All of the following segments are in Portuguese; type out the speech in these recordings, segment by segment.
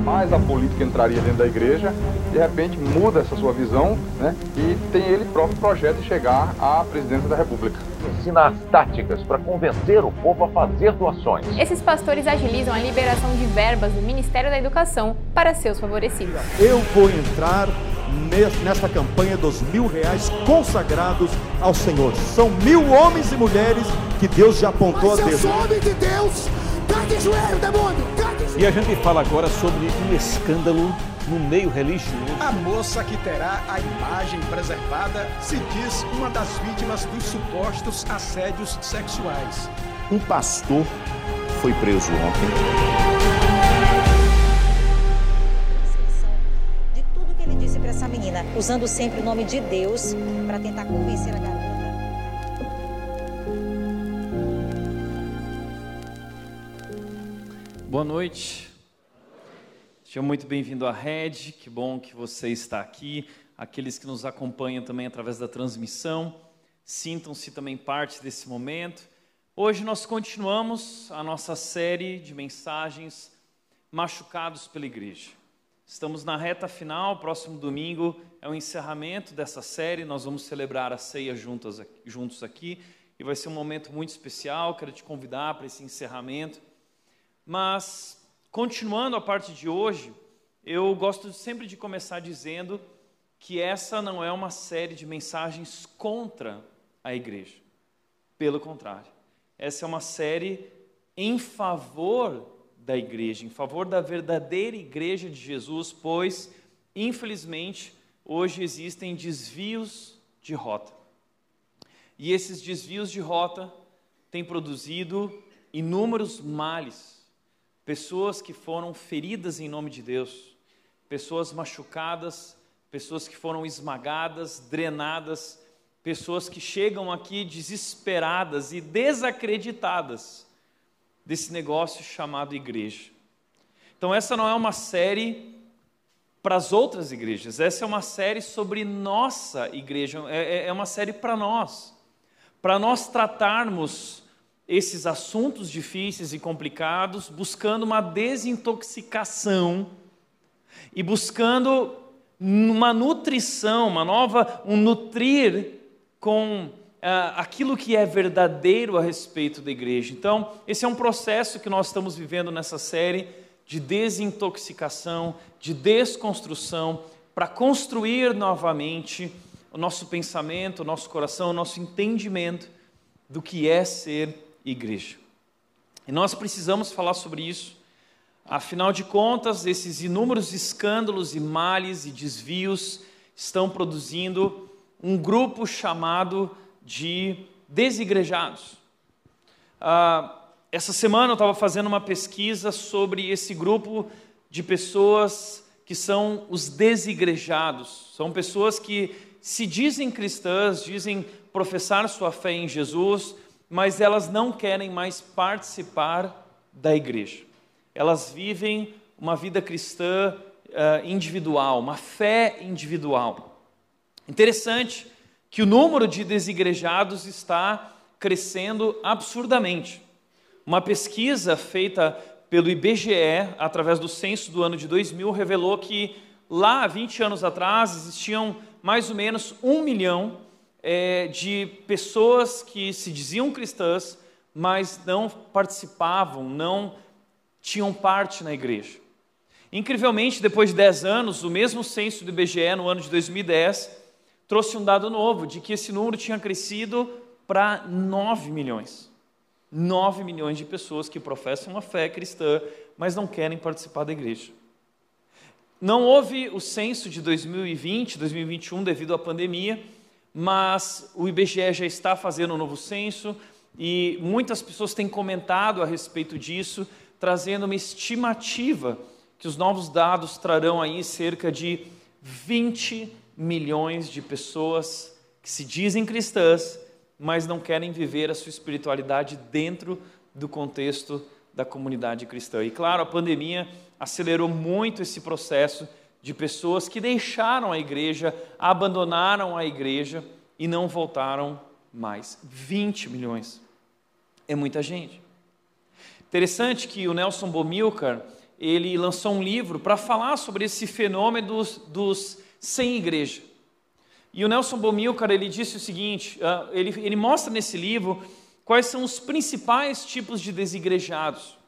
jamais a política entraria dentro da igreja, de repente muda essa sua visão né, e tem ele próprio projeto de chegar à presidência da República. Ensina as táticas para convencer o povo a fazer doações. Esses pastores agilizam a liberação de verbas do Ministério da Educação para seus favorecidos. Eu vou entrar nessa campanha dos mil reais consagrados ao Senhor. São mil homens e mulheres que Deus já apontou Mas a Deus. Eu sou homem de Deus. Cai de joelho, demônio. E a gente fala agora sobre um escândalo no meio religioso. A moça que terá a imagem preservada se diz uma das vítimas dos supostos assédios sexuais. Um pastor foi preso ontem. De tudo que ele disse para essa menina, usando sempre o nome de Deus para tentar convencer a garota. Boa noite. Seja muito bem-vindo à Rede. Que bom que você está aqui. Aqueles que nos acompanham também através da transmissão, sintam-se também parte desse momento. Hoje nós continuamos a nossa série de mensagens machucados pela igreja. Estamos na reta final, próximo domingo é o encerramento dessa série. Nós vamos celebrar a ceia juntos aqui e vai ser um momento muito especial. Quero te convidar para esse encerramento. Mas, continuando a parte de hoje, eu gosto sempre de começar dizendo que essa não é uma série de mensagens contra a igreja. Pelo contrário, essa é uma série em favor da igreja, em favor da verdadeira igreja de Jesus, pois, infelizmente, hoje existem desvios de rota. E esses desvios de rota têm produzido inúmeros males pessoas que foram feridas em nome de Deus, pessoas machucadas, pessoas que foram esmagadas, drenadas, pessoas que chegam aqui desesperadas e desacreditadas desse negócio chamado igreja. Então, essa não é uma série para as outras igrejas, essa é uma série sobre nossa igreja, é, é uma série para nós, para nós tratarmos esses assuntos difíceis e complicados, buscando uma desintoxicação e buscando uma nutrição, uma nova, um nutrir com uh, aquilo que é verdadeiro a respeito da igreja. Então, esse é um processo que nós estamos vivendo nessa série de desintoxicação, de desconstrução, para construir novamente o nosso pensamento, o nosso coração, o nosso entendimento do que é ser igreja. E nós precisamos falar sobre isso. Afinal de contas, esses inúmeros escândalos e males e desvios estão produzindo um grupo chamado de desigrejados. Ah, essa semana eu estava fazendo uma pesquisa sobre esse grupo de pessoas que são os desigrejados. São pessoas que se dizem cristãs, dizem professar sua fé em Jesus, mas elas não querem mais participar da igreja. Elas vivem uma vida cristã uh, individual, uma fé individual. Interessante que o número de desigrejados está crescendo absurdamente. Uma pesquisa feita pelo IBGE, através do censo do ano de 2000, revelou que lá, 20 anos atrás, existiam mais ou menos um milhão é, de pessoas que se diziam cristãs, mas não participavam, não tinham parte na igreja. Incrivelmente, depois de 10 anos, o mesmo censo do IBGE, no ano de 2010, trouxe um dado novo, de que esse número tinha crescido para 9 milhões. 9 milhões de pessoas que professam uma fé cristã, mas não querem participar da igreja. Não houve o censo de 2020, 2021, devido à pandemia, mas o IBGE já está fazendo um novo censo e muitas pessoas têm comentado a respeito disso, trazendo uma estimativa que os novos dados trarão aí cerca de 20 milhões de pessoas que se dizem cristãs, mas não querem viver a sua espiritualidade dentro do contexto da comunidade cristã. E claro, a pandemia acelerou muito esse processo de pessoas que deixaram a igreja, abandonaram a igreja e não voltaram mais. 20 milhões. É muita gente. Interessante que o Nelson Bomilcar, ele lançou um livro para falar sobre esse fenômeno dos, dos sem igreja. E o Nelson Bomilcar, ele disse o seguinte, uh, ele, ele mostra nesse livro quais são os principais tipos de desigrejados,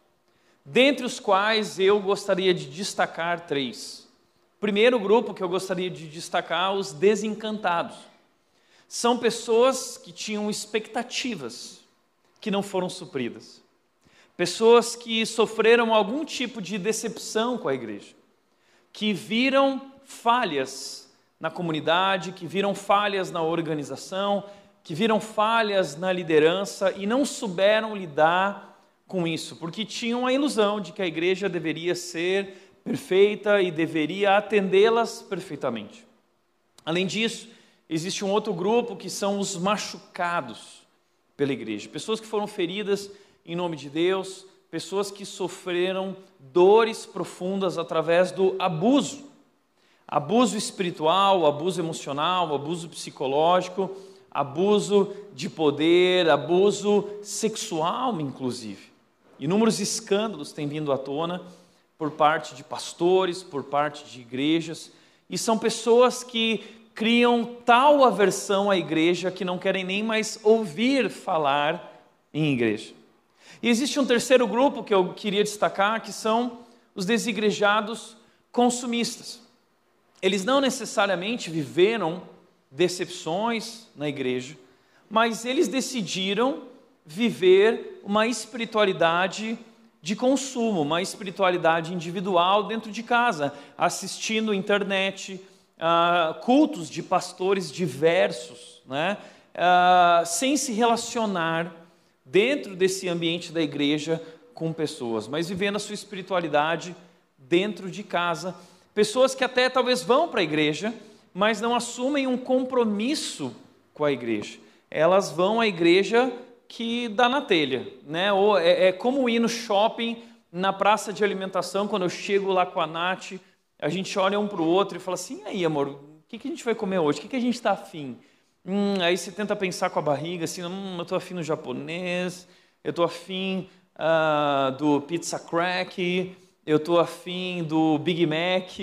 dentre os quais eu gostaria de destacar três. Primeiro grupo que eu gostaria de destacar, os desencantados. São pessoas que tinham expectativas que não foram supridas. Pessoas que sofreram algum tipo de decepção com a igreja, que viram falhas na comunidade, que viram falhas na organização, que viram falhas na liderança e não souberam lidar com isso, porque tinham a ilusão de que a igreja deveria ser perfeita e deveria atendê-las perfeitamente. Além disso, existe um outro grupo que são os machucados pela igreja, pessoas que foram feridas em nome de Deus, pessoas que sofreram dores profundas através do abuso Abuso espiritual, abuso emocional, abuso psicológico, abuso de poder, abuso sexual, inclusive. Inúmeros escândalos têm vindo à tona por parte de pastores, por parte de igrejas, e são pessoas que criam tal aversão à igreja que não querem nem mais ouvir falar em igreja. E existe um terceiro grupo que eu queria destacar, que são os desigrejados consumistas. Eles não necessariamente viveram decepções na igreja, mas eles decidiram viver uma espiritualidade de consumo, uma espiritualidade individual dentro de casa, assistindo internet, uh, cultos de pastores diversos, né? Uh, sem se relacionar dentro desse ambiente da igreja com pessoas, mas vivendo a sua espiritualidade dentro de casa Pessoas que até talvez vão para a igreja, mas não assumem um compromisso com a igreja. Elas vão à igreja que dá na telha, né? Ou é, é como ir no shopping, na praça de alimentação, quando eu chego lá com a Nath, a gente olha um para o outro e fala assim: e aí, amor, o que, que a gente vai comer hoje? O que, que a gente está afim? Hum, aí você tenta pensar com a barriga assim: hum, eu estou afim no japonês, eu estou afim uh, do pizza crack, eu estou afim do Big Mac,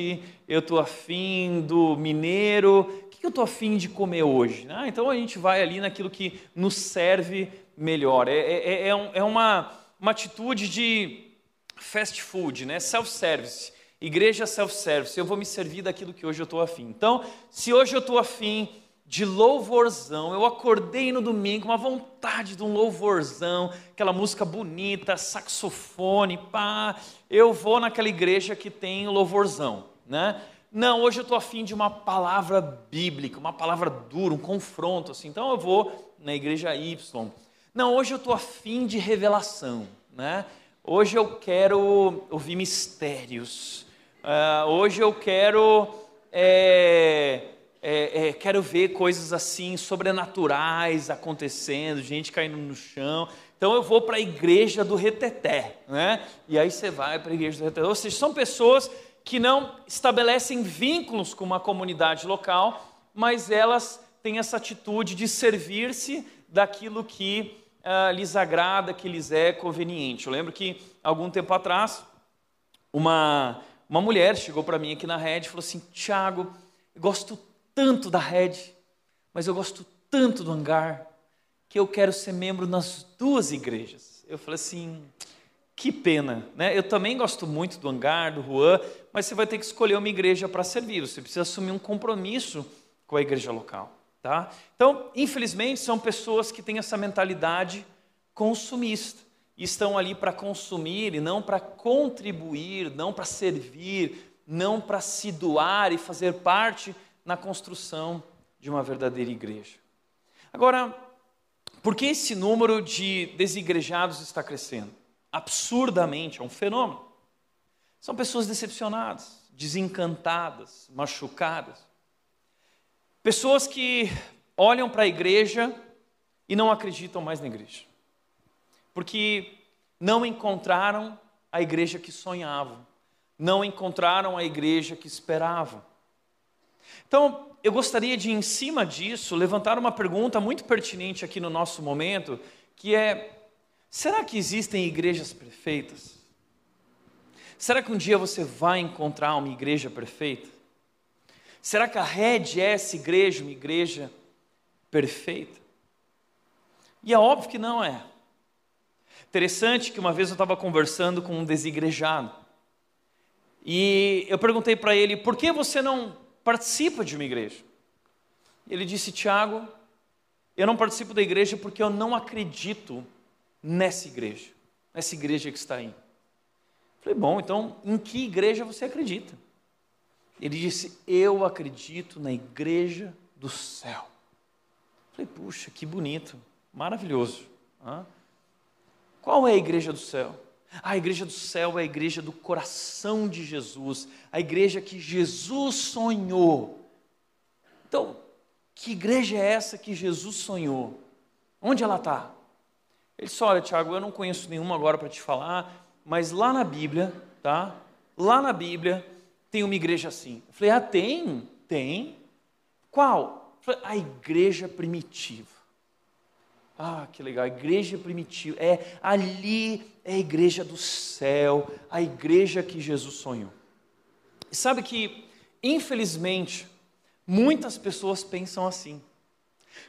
eu estou afim do mineiro, o que eu estou afim de comer hoje? Ah, então a gente vai ali naquilo que nos serve melhor. É, é, é, é uma, uma atitude de fast food, né? self-service. Igreja self-service, eu vou me servir daquilo que hoje eu estou afim. Então, se hoje eu estou afim de louvorzão. Eu acordei no domingo com uma vontade de um louvorzão, aquela música bonita, saxofone, pá. Eu vou naquela igreja que tem louvorzão, né? Não, hoje eu estou afim de uma palavra bíblica, uma palavra dura, um confronto, assim. Então eu vou na igreja Y. Não, hoje eu estou afim de revelação, né? Hoje eu quero ouvir mistérios. Uh, hoje eu quero é, é, é, quero ver coisas assim sobrenaturais acontecendo, gente caindo no chão. Então eu vou para a igreja do reteté, né? E aí você vai para a igreja do reteté. Ou seja, são pessoas que não estabelecem vínculos com uma comunidade local, mas elas têm essa atitude de servir-se daquilo que uh, lhes agrada, que lhes é conveniente. Eu lembro que algum tempo atrás uma uma mulher chegou para mim aqui na rede e falou assim: Tiago, gosto tanto da rede, mas eu gosto tanto do hangar, que eu quero ser membro nas duas igrejas. Eu falei assim, que pena, né? Eu também gosto muito do hangar, do Juan, mas você vai ter que escolher uma igreja para servir, você precisa assumir um compromisso com a igreja local, tá? Então, infelizmente, são pessoas que têm essa mentalidade consumista e estão ali para consumir e não para contribuir, não para servir, não para se doar e fazer parte na construção de uma verdadeira igreja. Agora, por que esse número de desigrejados está crescendo? Absurdamente, é um fenômeno. São pessoas decepcionadas, desencantadas, machucadas. Pessoas que olham para a igreja e não acreditam mais na igreja. Porque não encontraram a igreja que sonhavam, não encontraram a igreja que esperavam. Então, eu gostaria de, em cima disso, levantar uma pergunta muito pertinente aqui no nosso momento, que é: será que existem igrejas perfeitas? Será que um dia você vai encontrar uma igreja perfeita? Será que a rede é essa igreja, uma igreja perfeita? E é óbvio que não é. Interessante que uma vez eu estava conversando com um desigrejado. E eu perguntei para ele, por que você não participa de uma igreja? Ele disse, Tiago, eu não participo da igreja porque eu não acredito nessa igreja, nessa igreja que está aí. Falei, bom, então em que igreja você acredita? Ele disse, eu acredito na igreja do céu. Falei, puxa, que bonito, maravilhoso. Qual é a igreja do céu? A igreja do céu é a igreja do coração de Jesus, a igreja que Jesus sonhou. Então, que igreja é essa que Jesus sonhou? Onde ela está? Ele disse: Olha, Tiago, eu não conheço nenhuma agora para te falar, mas lá na Bíblia, tá? Lá na Bíblia tem uma igreja assim. Eu falei: Ah, tem? Tem. Qual? Falei, a igreja primitiva. Ah, que legal, a igreja primitiva. É ali é a igreja do céu, a igreja que Jesus sonhou. E sabe que, infelizmente, muitas pessoas pensam assim.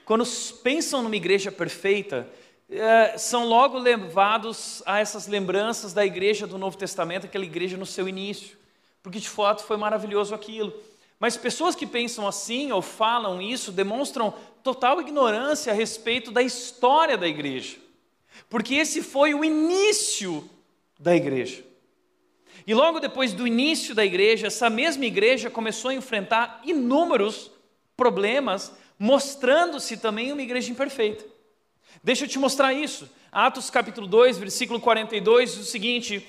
Quando pensam numa igreja perfeita, é, são logo levados a essas lembranças da igreja do Novo Testamento, aquela igreja no seu início, porque de fato foi maravilhoso aquilo. Mas pessoas que pensam assim ou falam isso demonstram total ignorância a respeito da história da igreja, porque esse foi o início da igreja. E logo depois do início da igreja, essa mesma igreja começou a enfrentar inúmeros problemas, mostrando-se também uma igreja imperfeita. Deixa eu te mostrar isso. Atos capítulo 2, versículo 42 diz o seguinte: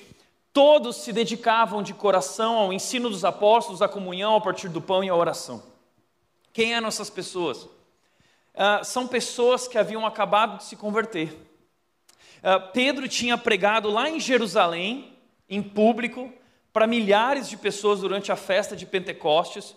Todos se dedicavam de coração ao ensino dos apóstolos, à comunhão, ao partir do pão e à oração. Quem eram essas pessoas? Uh, são pessoas que haviam acabado de se converter. Uh, Pedro tinha pregado lá em Jerusalém, em público, para milhares de pessoas durante a festa de Pentecostes,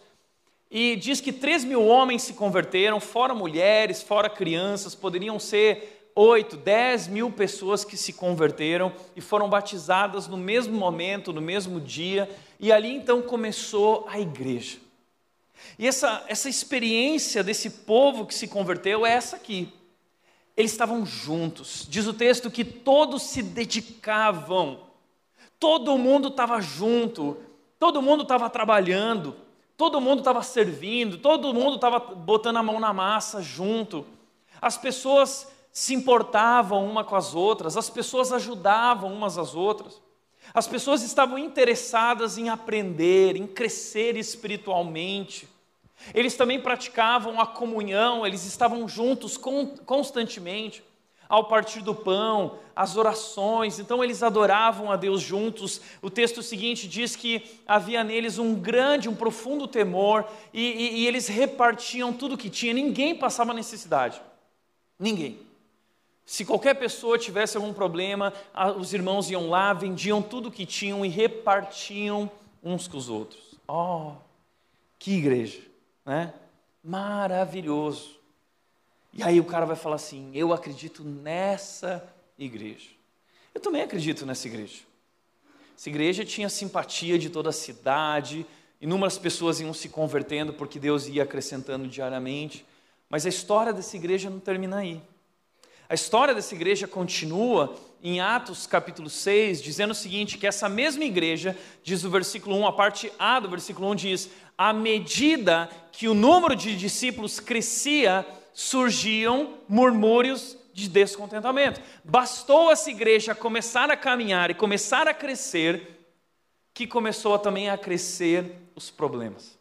e diz que 3 mil homens se converteram, fora mulheres, fora crianças, poderiam ser 8, 10 mil pessoas que se converteram e foram batizadas no mesmo momento, no mesmo dia, e ali então começou a igreja. E essa, essa experiência desse povo que se converteu é essa aqui. Eles estavam juntos. Diz o texto que todos se dedicavam, todo mundo estava junto, todo mundo estava trabalhando, todo mundo estava servindo, todo mundo estava botando a mão na massa junto. As pessoas se importavam uma com as outras, as pessoas ajudavam umas às outras, as pessoas estavam interessadas em aprender, em crescer espiritualmente. Eles também praticavam a comunhão, eles estavam juntos constantemente, ao partir do pão, as orações, então eles adoravam a Deus juntos. O texto seguinte diz que havia neles um grande, um profundo temor, e, e, e eles repartiam tudo que tinha, ninguém passava necessidade, ninguém. Se qualquer pessoa tivesse algum problema, os irmãos iam lá, vendiam tudo que tinham e repartiam uns com os outros. Oh, que igreja, né? Maravilhoso. E aí o cara vai falar assim: Eu acredito nessa igreja. Eu também acredito nessa igreja. Essa igreja tinha simpatia de toda a cidade, inúmeras pessoas iam se convertendo porque Deus ia acrescentando diariamente. Mas a história dessa igreja não termina aí. A história dessa igreja continua em Atos capítulo 6, dizendo o seguinte: que essa mesma igreja, diz o versículo 1, a parte A do versículo 1 diz: à medida que o número de discípulos crescia, surgiam murmúrios de descontentamento. Bastou essa igreja começar a caminhar e começar a crescer, que começou também a crescer os problemas.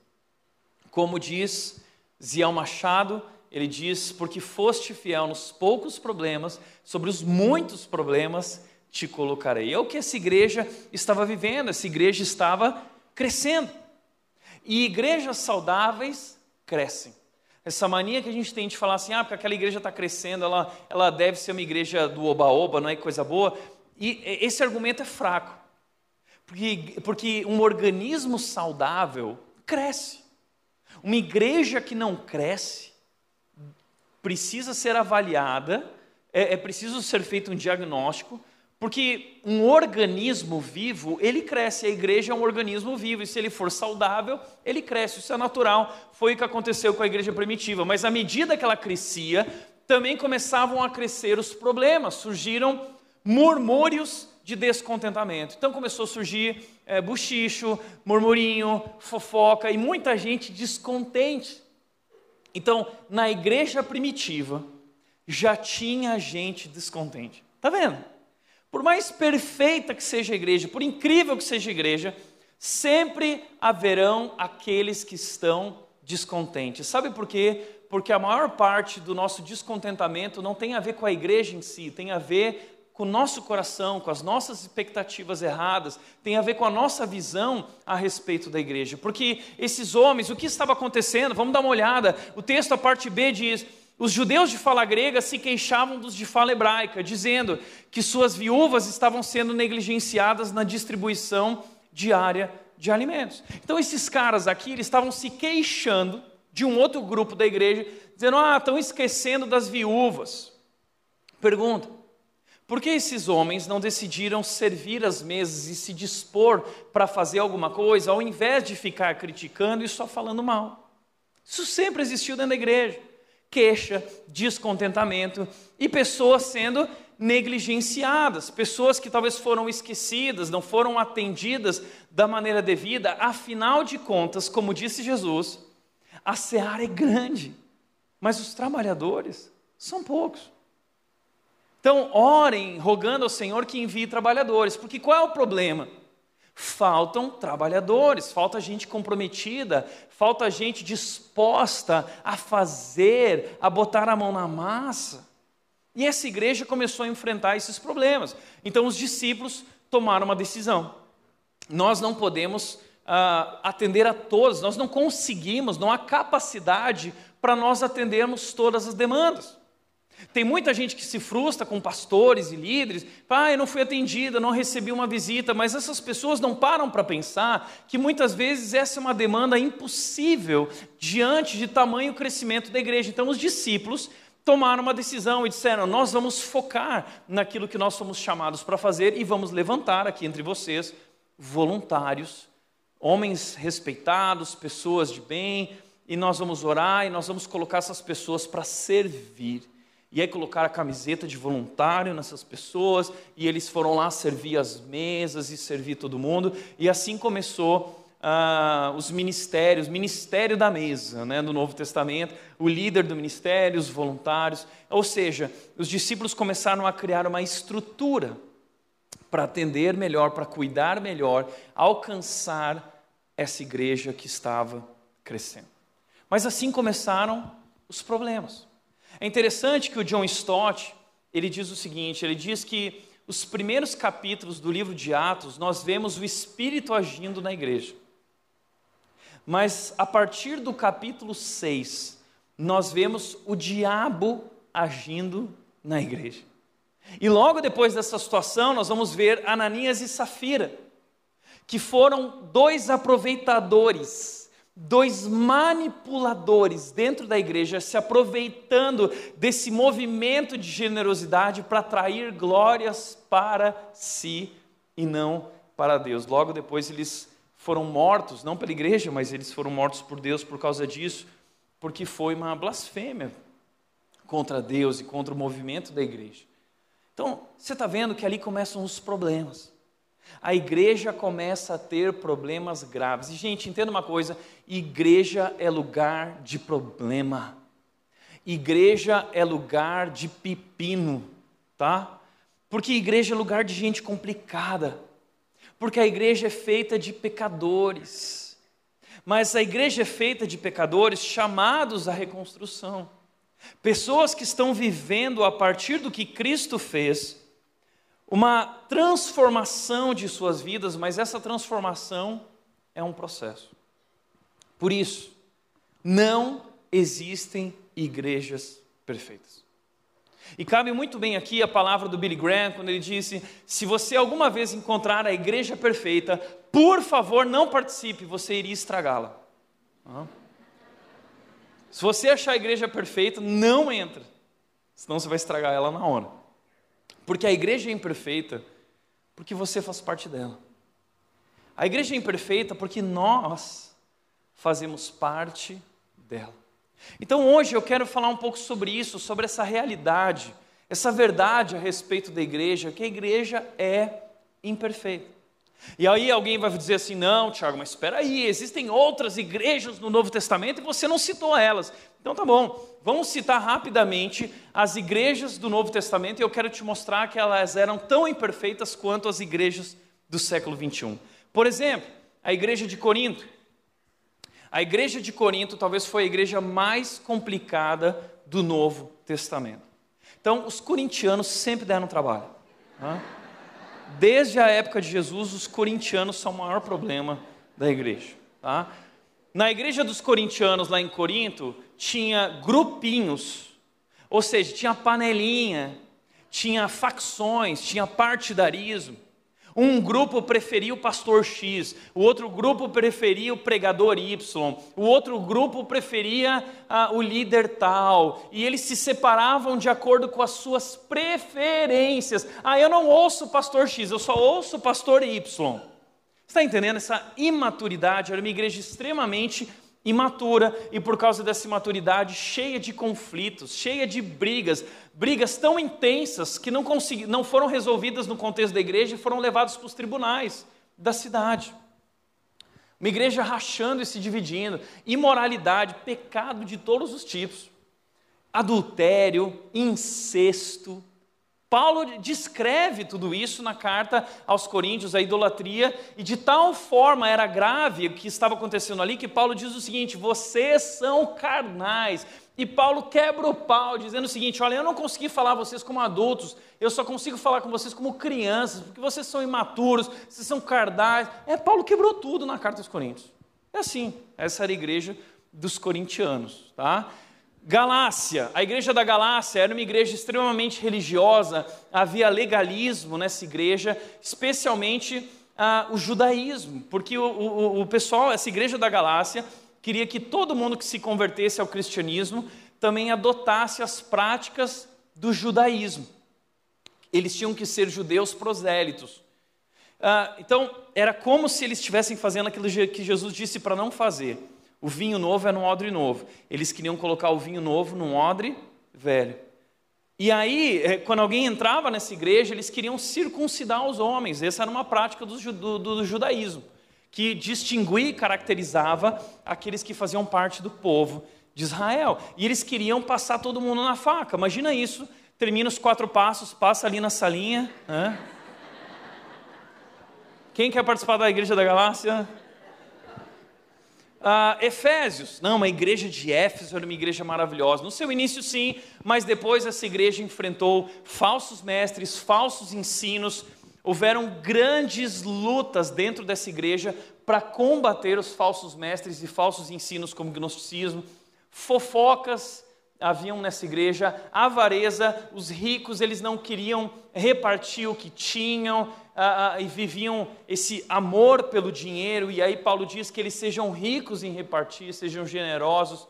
Como diz Ziel Machado, ele diz: Porque foste fiel nos poucos problemas, sobre os muitos problemas te colocarei. É o que essa igreja estava vivendo, essa igreja estava crescendo. E igrejas saudáveis crescem. Essa mania que a gente tem de falar assim, ah, porque aquela igreja está crescendo, ela, ela deve ser uma igreja do oba-oba, não é coisa boa. E esse argumento é fraco. Porque, porque um organismo saudável cresce. Uma igreja que não cresce, precisa ser avaliada, é, é preciso ser feito um diagnóstico, Porque um organismo vivo, ele cresce, a igreja é um organismo vivo, e se ele for saudável, ele cresce, isso é natural. Foi o que aconteceu com a igreja primitiva, mas à medida que ela crescia, também começavam a crescer os problemas, surgiram murmúrios de descontentamento. Então começou a surgir é, buchicho, murmurinho, fofoca e muita gente descontente. Então, na igreja primitiva, já tinha gente descontente. Tá vendo? Por mais perfeita que seja a igreja, por incrível que seja a igreja, sempre haverão aqueles que estão descontentes. Sabe por quê? Porque a maior parte do nosso descontentamento não tem a ver com a igreja em si, tem a ver com o nosso coração, com as nossas expectativas erradas, tem a ver com a nossa visão a respeito da igreja. Porque esses homens, o que estava acontecendo? Vamos dar uma olhada. O texto, a parte B, diz: os judeus de fala grega se queixavam dos de fala hebraica, dizendo que suas viúvas estavam sendo negligenciadas na distribuição diária de alimentos. Então esses caras aqui, eles estavam se queixando de um outro grupo da igreja, dizendo: "Ah, estão esquecendo das viúvas". Pergunta: por que esses homens não decidiram servir as mesas e se dispor para fazer alguma coisa, ao invés de ficar criticando e só falando mal? Isso sempre existiu dentro da igreja queixa, descontentamento e pessoas sendo negligenciadas, pessoas que talvez foram esquecidas, não foram atendidas da maneira devida. Afinal de contas, como disse Jesus, a seara é grande, mas os trabalhadores são poucos. Então, orem rogando ao Senhor que envie trabalhadores, porque qual é o problema? Faltam trabalhadores, falta gente comprometida, falta gente disposta a fazer, a botar a mão na massa. E essa igreja começou a enfrentar esses problemas. Então os discípulos tomaram uma decisão. Nós não podemos uh, atender a todos, nós não conseguimos, não há capacidade para nós atendermos todas as demandas. Tem muita gente que se frustra com pastores e líderes, ah, eu não fui atendida, não recebi uma visita, mas essas pessoas não param para pensar que muitas vezes essa é uma demanda impossível diante de tamanho crescimento da igreja. Então os discípulos tomaram uma decisão e disseram: Nós vamos focar naquilo que nós somos chamados para fazer e vamos levantar aqui entre vocês voluntários, homens respeitados, pessoas de bem, e nós vamos orar e nós vamos colocar essas pessoas para servir e aí colocaram a camiseta de voluntário nessas pessoas, e eles foram lá servir as mesas e servir todo mundo, e assim começou ah, os ministérios, ministério da mesa, né, no Novo Testamento, o líder do ministério, os voluntários, ou seja, os discípulos começaram a criar uma estrutura para atender melhor, para cuidar melhor, alcançar essa igreja que estava crescendo. Mas assim começaram os problemas. É interessante que o John Stott, ele diz o seguinte, ele diz que os primeiros capítulos do livro de Atos, nós vemos o Espírito agindo na igreja. Mas a partir do capítulo 6, nós vemos o diabo agindo na igreja. E logo depois dessa situação, nós vamos ver Ananias e Safira, que foram dois aproveitadores dois manipuladores dentro da igreja se aproveitando desse movimento de generosidade para atrair glórias para si e não para Deus. Logo depois eles foram mortos, não pela igreja, mas eles foram mortos por Deus por causa disso, porque foi uma blasfêmia contra Deus e contra o movimento da igreja. Então, você está vendo que ali começam os problemas a igreja começa a ter problemas graves. E, gente, entenda uma coisa: igreja é lugar de problema. Igreja é lugar de pepino, tá? Porque igreja é lugar de gente complicada. Porque a igreja é feita de pecadores. Mas a igreja é feita de pecadores chamados à reconstrução. Pessoas que estão vivendo a partir do que Cristo fez uma transformação de suas vidas, mas essa transformação é um processo. Por isso, não existem igrejas perfeitas. E cabe muito bem aqui a palavra do Billy Graham, quando ele disse: se você alguma vez encontrar a igreja perfeita, por favor não participe, você iria estragá-la. Se você achar a igreja perfeita, não entra, senão você vai estragar ela na hora. Porque a igreja é imperfeita porque você faz parte dela. A igreja é imperfeita porque nós fazemos parte dela. Então hoje eu quero falar um pouco sobre isso, sobre essa realidade, essa verdade a respeito da igreja, que a igreja é imperfeita. E aí alguém vai dizer assim: não, Tiago, mas espera aí, existem outras igrejas no Novo Testamento e você não citou elas. Então tá bom, vamos citar rapidamente as igrejas do Novo Testamento e eu quero te mostrar que elas eram tão imperfeitas quanto as igrejas do século 21. Por exemplo, a igreja de Corinto. A igreja de Corinto talvez foi a igreja mais complicada do Novo Testamento. Então, os corintianos sempre deram trabalho. Tá? Desde a época de Jesus, os corintianos são o maior problema da igreja. Tá? Na igreja dos corintianos, lá em Corinto, tinha grupinhos, ou seja, tinha panelinha, tinha facções, tinha partidarismo. Um grupo preferia o pastor X, o outro grupo preferia o pregador Y, o outro grupo preferia ah, o líder tal, e eles se separavam de acordo com as suas preferências. Ah, eu não ouço o pastor X, eu só ouço o pastor Y. Está entendendo? Essa imaturidade era uma igreja extremamente imatura e por causa dessa imaturidade cheia de conflitos, cheia de brigas, brigas tão intensas que não, consegui, não foram resolvidas no contexto da igreja e foram levadas para os tribunais da cidade. Uma igreja rachando e se dividindo, imoralidade, pecado de todos os tipos, adultério, incesto, Paulo descreve tudo isso na carta aos Coríntios, a idolatria, e de tal forma era grave o que estava acontecendo ali, que Paulo diz o seguinte: vocês são carnais. E Paulo quebra o pau, dizendo o seguinte: olha, eu não consegui falar vocês como adultos, eu só consigo falar com vocês como crianças, porque vocês são imaturos, vocês são carnais. É, Paulo quebrou tudo na carta aos Coríntios. É assim, essa era a igreja dos corintianos, tá? Galácia, a igreja da Galácia era uma igreja extremamente religiosa, havia legalismo nessa igreja, especialmente ah, o judaísmo, porque o, o, o pessoal, essa igreja da Galácia, queria que todo mundo que se convertesse ao cristianismo também adotasse as práticas do judaísmo. Eles tinham que ser judeus prosélitos. Ah, então, era como se eles estivessem fazendo aquilo que Jesus disse para não fazer. O vinho novo é num odre novo. Eles queriam colocar o vinho novo num odre velho. E aí, é, quando alguém entrava nessa igreja, eles queriam circuncidar os homens. Essa era uma prática do, do, do judaísmo, que distinguia e caracterizava aqueles que faziam parte do povo de Israel. E eles queriam passar todo mundo na faca. Imagina isso. Termina os quatro passos, passa ali na salinha. Né? Quem quer participar da igreja da Galácia? Uh, Efésios, não, uma igreja de Éfeso era uma igreja maravilhosa. No seu início, sim, mas depois essa igreja enfrentou falsos mestres, falsos ensinos. Houveram grandes lutas dentro dessa igreja para combater os falsos mestres e falsos ensinos, como gnosticismo, fofocas, haviam nessa igreja, avareza, os ricos eles não queriam repartir o que tinham ah, ah, e viviam esse amor pelo dinheiro, e aí Paulo diz que eles sejam ricos em repartir, sejam generosos.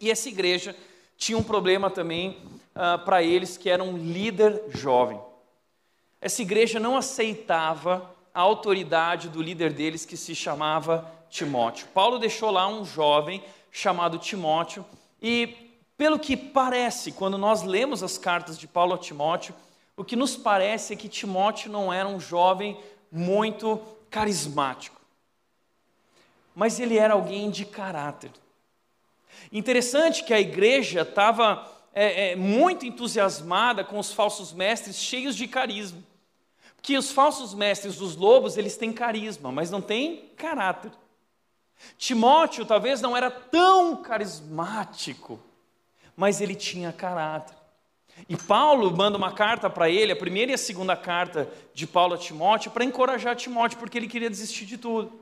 E essa igreja tinha um problema também ah, para eles, que era um líder jovem. Essa igreja não aceitava a autoridade do líder deles, que se chamava Timóteo. Paulo deixou lá um jovem chamado Timóteo, e pelo que parece, quando nós lemos as cartas de Paulo a Timóteo, o que nos parece é que Timóteo não era um jovem muito carismático, mas ele era alguém de caráter. Interessante que a igreja estava é, é, muito entusiasmada com os falsos mestres cheios de carisma. Porque os falsos mestres dos lobos, eles têm carisma, mas não têm caráter. Timóteo talvez não era tão carismático, mas ele tinha caráter. E Paulo manda uma carta para ele, a primeira e a segunda carta de Paulo a Timóteo, para encorajar Timóteo, porque ele queria desistir de tudo.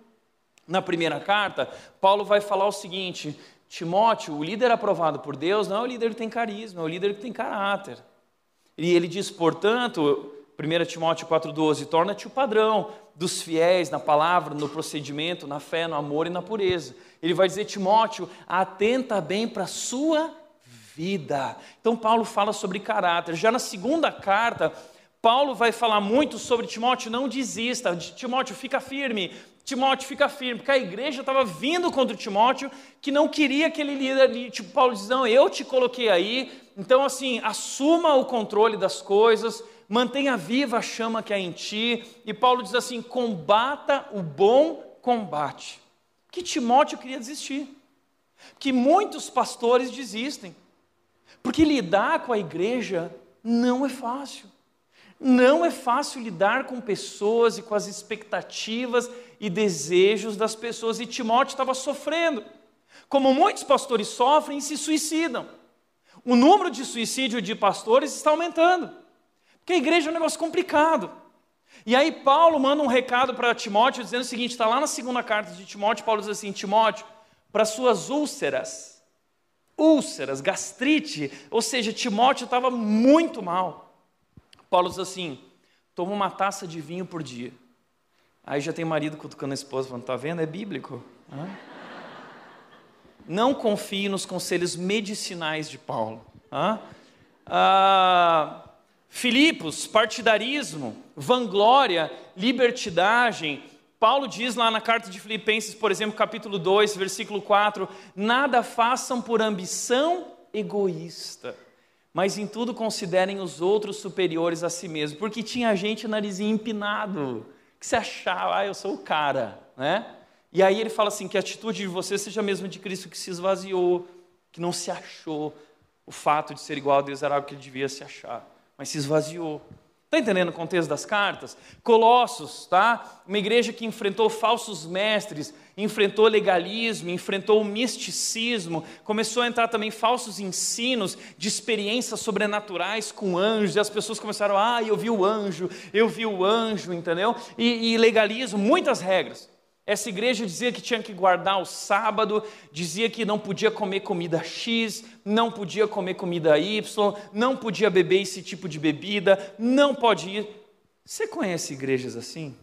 Na primeira carta, Paulo vai falar o seguinte: Timóteo, o líder aprovado por Deus não é o líder que tem carisma, é o líder que tem caráter. E ele diz, portanto, 1 Timóteo 4,12, torna-te o padrão dos fiéis na palavra, no procedimento, na fé, no amor e na pureza. Ele vai dizer, Timóteo, atenta bem para a sua vida. Então, Paulo fala sobre caráter. Já na segunda carta, Paulo vai falar muito sobre Timóteo, não desista, Timóteo fica firme, Timóteo fica firme, porque a igreja estava vindo contra Timóteo, que não queria aquele líder, tipo, Paulo diz, não, eu te coloquei aí, então assim, assuma o controle das coisas, mantenha viva a chama que há em ti, e Paulo diz assim, combata o bom combate, que Timóteo queria desistir, que muitos pastores desistem, porque lidar com a igreja não é fácil, não é fácil lidar com pessoas e com as expectativas e desejos das pessoas, e Timóteo estava sofrendo. Como muitos pastores sofrem e se suicidam. O número de suicídio de pastores está aumentando. Porque a igreja é um negócio complicado. E aí Paulo manda um recado para Timóteo dizendo o seguinte, está lá na segunda carta de Timóteo, Paulo diz assim, Timóteo, para suas úlceras, úlceras, gastrite, ou seja, Timóteo estava muito mal. Paulo diz assim: toma uma taça de vinho por dia. Aí já tem marido cutucando a esposa, falando: tá vendo? É bíblico. Não confie nos conselhos medicinais de Paulo. Ah, Filipos, partidarismo, vanglória, libertidagem. Paulo diz lá na carta de Filipenses, por exemplo, capítulo 2, versículo 4: nada façam por ambição egoísta mas em tudo considerem os outros superiores a si mesmo, porque tinha gente narizinho empinado, que se achava, ah, eu sou o cara, né? E aí ele fala assim, que a atitude de você seja a mesma de Cristo que se esvaziou, que não se achou. O fato de ser igual a Deus era algo que ele devia se achar, mas se esvaziou. Está entendendo o contexto das cartas? Colossos, tá? Uma igreja que enfrentou falsos mestres, enfrentou legalismo, enfrentou misticismo, começou a entrar também falsos ensinos de experiências sobrenaturais com anjos, e as pessoas começaram, ah, eu vi o anjo, eu vi o anjo, entendeu? E, e legalismo, muitas regras. Essa igreja dizia que tinha que guardar o sábado, dizia que não podia comer comida X, não podia comer comida Y, não podia beber esse tipo de bebida, não pode ir. Você conhece igrejas assim?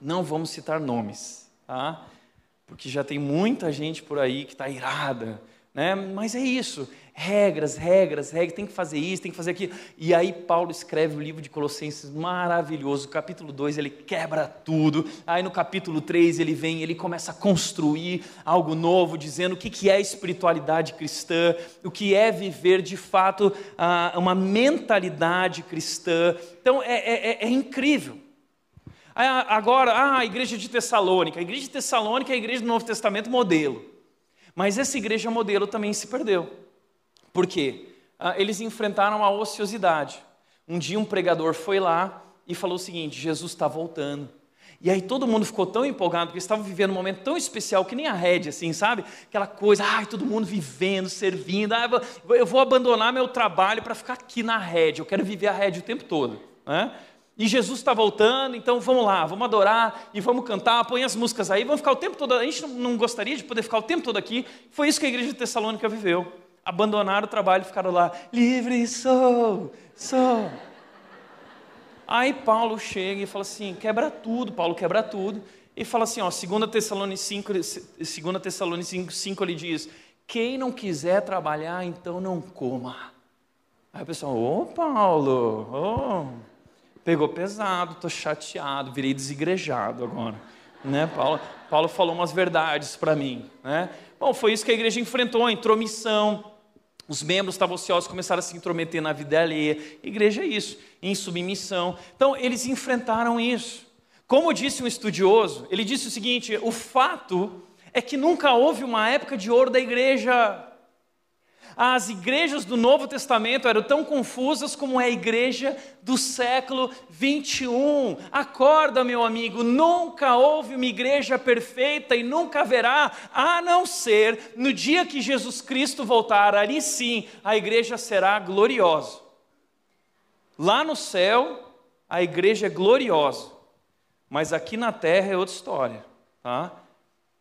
Não vamos citar nomes, tá? Porque já tem muita gente por aí que está irada, né? Mas é isso, regras, regras, regras, tem que fazer isso, tem que fazer aquilo. E aí Paulo escreve o livro de Colossenses maravilhoso, capítulo 2 ele quebra tudo, aí no capítulo 3 ele vem, ele começa a construir algo novo, dizendo o que é espiritualidade cristã, o que é viver de fato uma mentalidade cristã. Então é, é, é, é incrível. Agora, ah, a igreja de Tessalônica. A igreja de Tessalônica é a igreja do Novo Testamento modelo. Mas essa igreja modelo também se perdeu. Por quê? Ah, eles enfrentaram a ociosidade. Um dia um pregador foi lá e falou o seguinte: Jesus está voltando. E aí todo mundo ficou tão empolgado, porque estava vivendo um momento tão especial, que nem a rede, assim, sabe? Aquela coisa, ai, todo mundo vivendo, servindo, ah, eu vou abandonar meu trabalho para ficar aqui na rede, eu quero viver a rede o tempo todo. Né? E Jesus está voltando, então vamos lá, vamos adorar e vamos cantar, põe as músicas aí, vamos ficar o tempo todo. A gente não gostaria de poder ficar o tempo todo aqui. Foi isso que a igreja de Tessalônica viveu abandonaram o trabalho e ficaram lá, livre sou, sou. Aí Paulo chega e fala assim, quebra tudo, Paulo quebra tudo, e fala assim, ó, 2 Tessalonicenses 5, 2 Tessalonicenses 5 ele diz, quem não quiser trabalhar, então não coma. Aí o pessoal, ô Paulo, oh, pegou pesado, estou chateado, virei desigrejado agora. Né? Paulo, Paulo falou umas verdades para mim. Né? Bom, foi isso que a igreja enfrentou, intromissão, os membros estavam ociosos, começaram a se intrometer na vida alheia. Igreja é isso, em submissão. Então, eles enfrentaram isso. Como disse um estudioso, ele disse o seguinte: o fato é que nunca houve uma época de ouro da igreja. As igrejas do Novo Testamento eram tão confusas como é a igreja do século 21. Acorda, meu amigo, nunca houve uma igreja perfeita e nunca haverá, a não ser no dia que Jesus Cristo voltar. Ali sim, a igreja será gloriosa. Lá no céu, a igreja é gloriosa, mas aqui na terra é outra história, tá?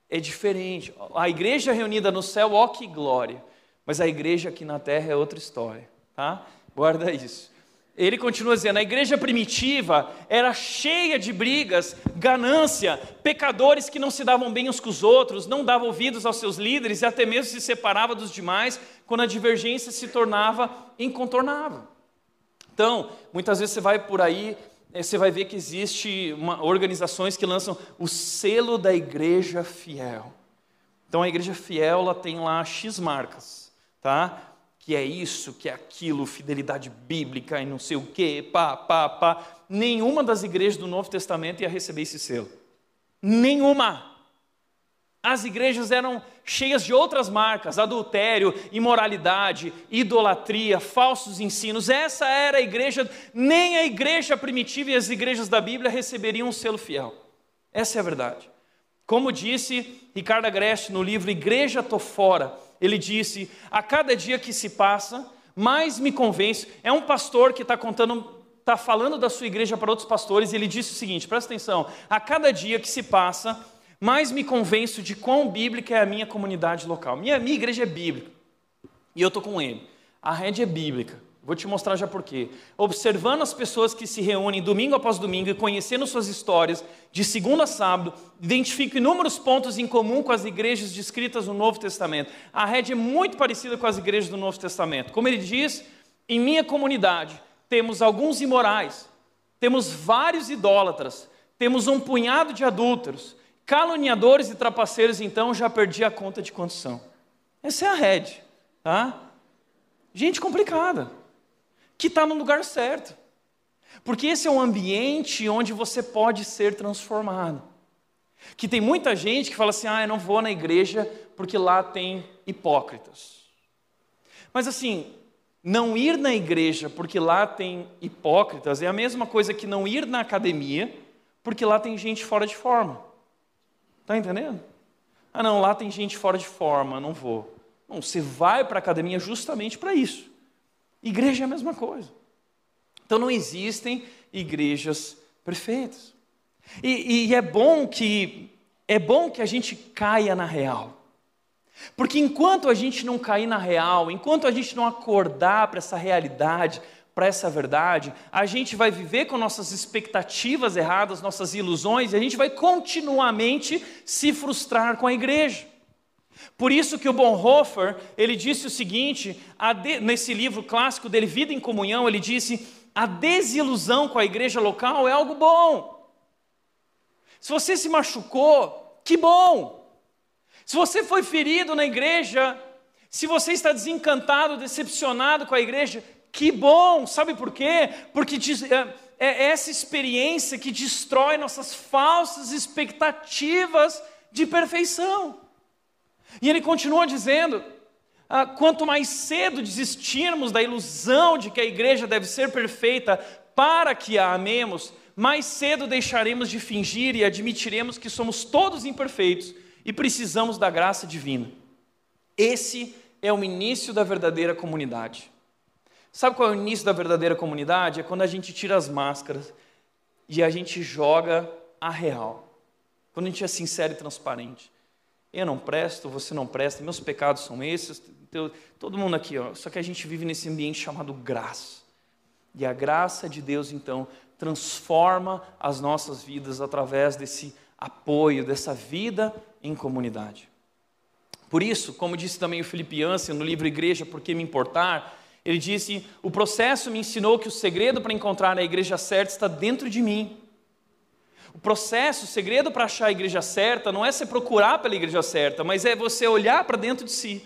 É diferente. A igreja reunida no céu, ó que glória. Mas a igreja aqui na terra é outra história, tá? Guarda isso. Ele continua dizendo: a igreja primitiva era cheia de brigas, ganância, pecadores que não se davam bem uns com os outros, não davam ouvidos aos seus líderes e até mesmo se separava dos demais quando a divergência se tornava incontornável. Então, muitas vezes você vai por aí, eh, você vai ver que existe organizações que lançam o selo da igreja fiel. Então a igreja fiel ela tem lá X marcas, tá? Que é isso, que é aquilo, fidelidade bíblica e não sei o quê, pá, pá, pá. Nenhuma das igrejas do Novo Testamento ia receber esse selo. Nenhuma. As igrejas eram cheias de outras marcas: adultério, imoralidade, idolatria, falsos ensinos. Essa era a igreja, nem a igreja primitiva e as igrejas da Bíblia receberiam um selo fiel. Essa é a verdade. Como disse Ricardo Agreste no livro Igreja Tô Fora, ele disse: a cada dia que se passa, mais me convence. É um pastor que está contando está falando da sua igreja para outros pastores e ele disse o seguinte: presta atenção, a cada dia que se passa, mais me convenço de quão bíblica é a minha comunidade local. Minha, minha igreja é bíblica. E eu estou com ele. A rede é bíblica. Vou te mostrar já por quê. Observando as pessoas que se reúnem domingo após domingo e conhecendo suas histórias, de segunda a sábado, identifico inúmeros pontos em comum com as igrejas descritas no Novo Testamento. A rede é muito parecida com as igrejas do Novo Testamento. Como ele diz, em minha comunidade temos alguns imorais, temos vários idólatras, temos um punhado de adúlteros, Caluniadores e trapaceiros, então, já perdi a conta de quantos são. Essa é a rede, tá? Gente complicada, que está no lugar certo. Porque esse é um ambiente onde você pode ser transformado. Que tem muita gente que fala assim: ah, eu não vou na igreja porque lá tem hipócritas. Mas assim, não ir na igreja porque lá tem hipócritas é a mesma coisa que não ir na academia porque lá tem gente fora de forma. Está entendendo? Ah, não, lá tem gente fora de forma, não vou. Não, você vai para a academia justamente para isso. Igreja é a mesma coisa. Então não existem igrejas perfeitas. E, e é bom que é bom que a gente caia na real. Porque enquanto a gente não cair na real, enquanto a gente não acordar para essa realidade, para essa verdade, a gente vai viver com nossas expectativas erradas, nossas ilusões, e a gente vai continuamente se frustrar com a igreja. Por isso que o Bonhoeffer, ele disse o seguinte, de, nesse livro clássico dele, Vida em Comunhão, ele disse, a desilusão com a igreja local é algo bom. Se você se machucou, que bom. Se você foi ferido na igreja, se você está desencantado, decepcionado com a igreja, que bom, sabe por quê? Porque é, é essa experiência que destrói nossas falsas expectativas de perfeição. E ele continua dizendo: ah, quanto mais cedo desistirmos da ilusão de que a igreja deve ser perfeita para que a amemos, mais cedo deixaremos de fingir e admitiremos que somos todos imperfeitos e precisamos da graça divina. Esse é o início da verdadeira comunidade. Sabe qual é o início da verdadeira comunidade? É quando a gente tira as máscaras e a gente joga a real. Quando a gente é sincero e transparente. Eu não presto, você não presta, meus pecados são esses, todo mundo aqui, ó. Só que a gente vive nesse ambiente chamado graça. E a graça de Deus, então, transforma as nossas vidas através desse apoio, dessa vida em comunidade. Por isso, como disse também o Felipe Ansel no livro Igreja, Por que me importar? Ele disse: O processo me ensinou que o segredo para encontrar a igreja certa está dentro de mim. O processo, o segredo para achar a igreja certa não é você procurar pela igreja certa, mas é você olhar para dentro de si.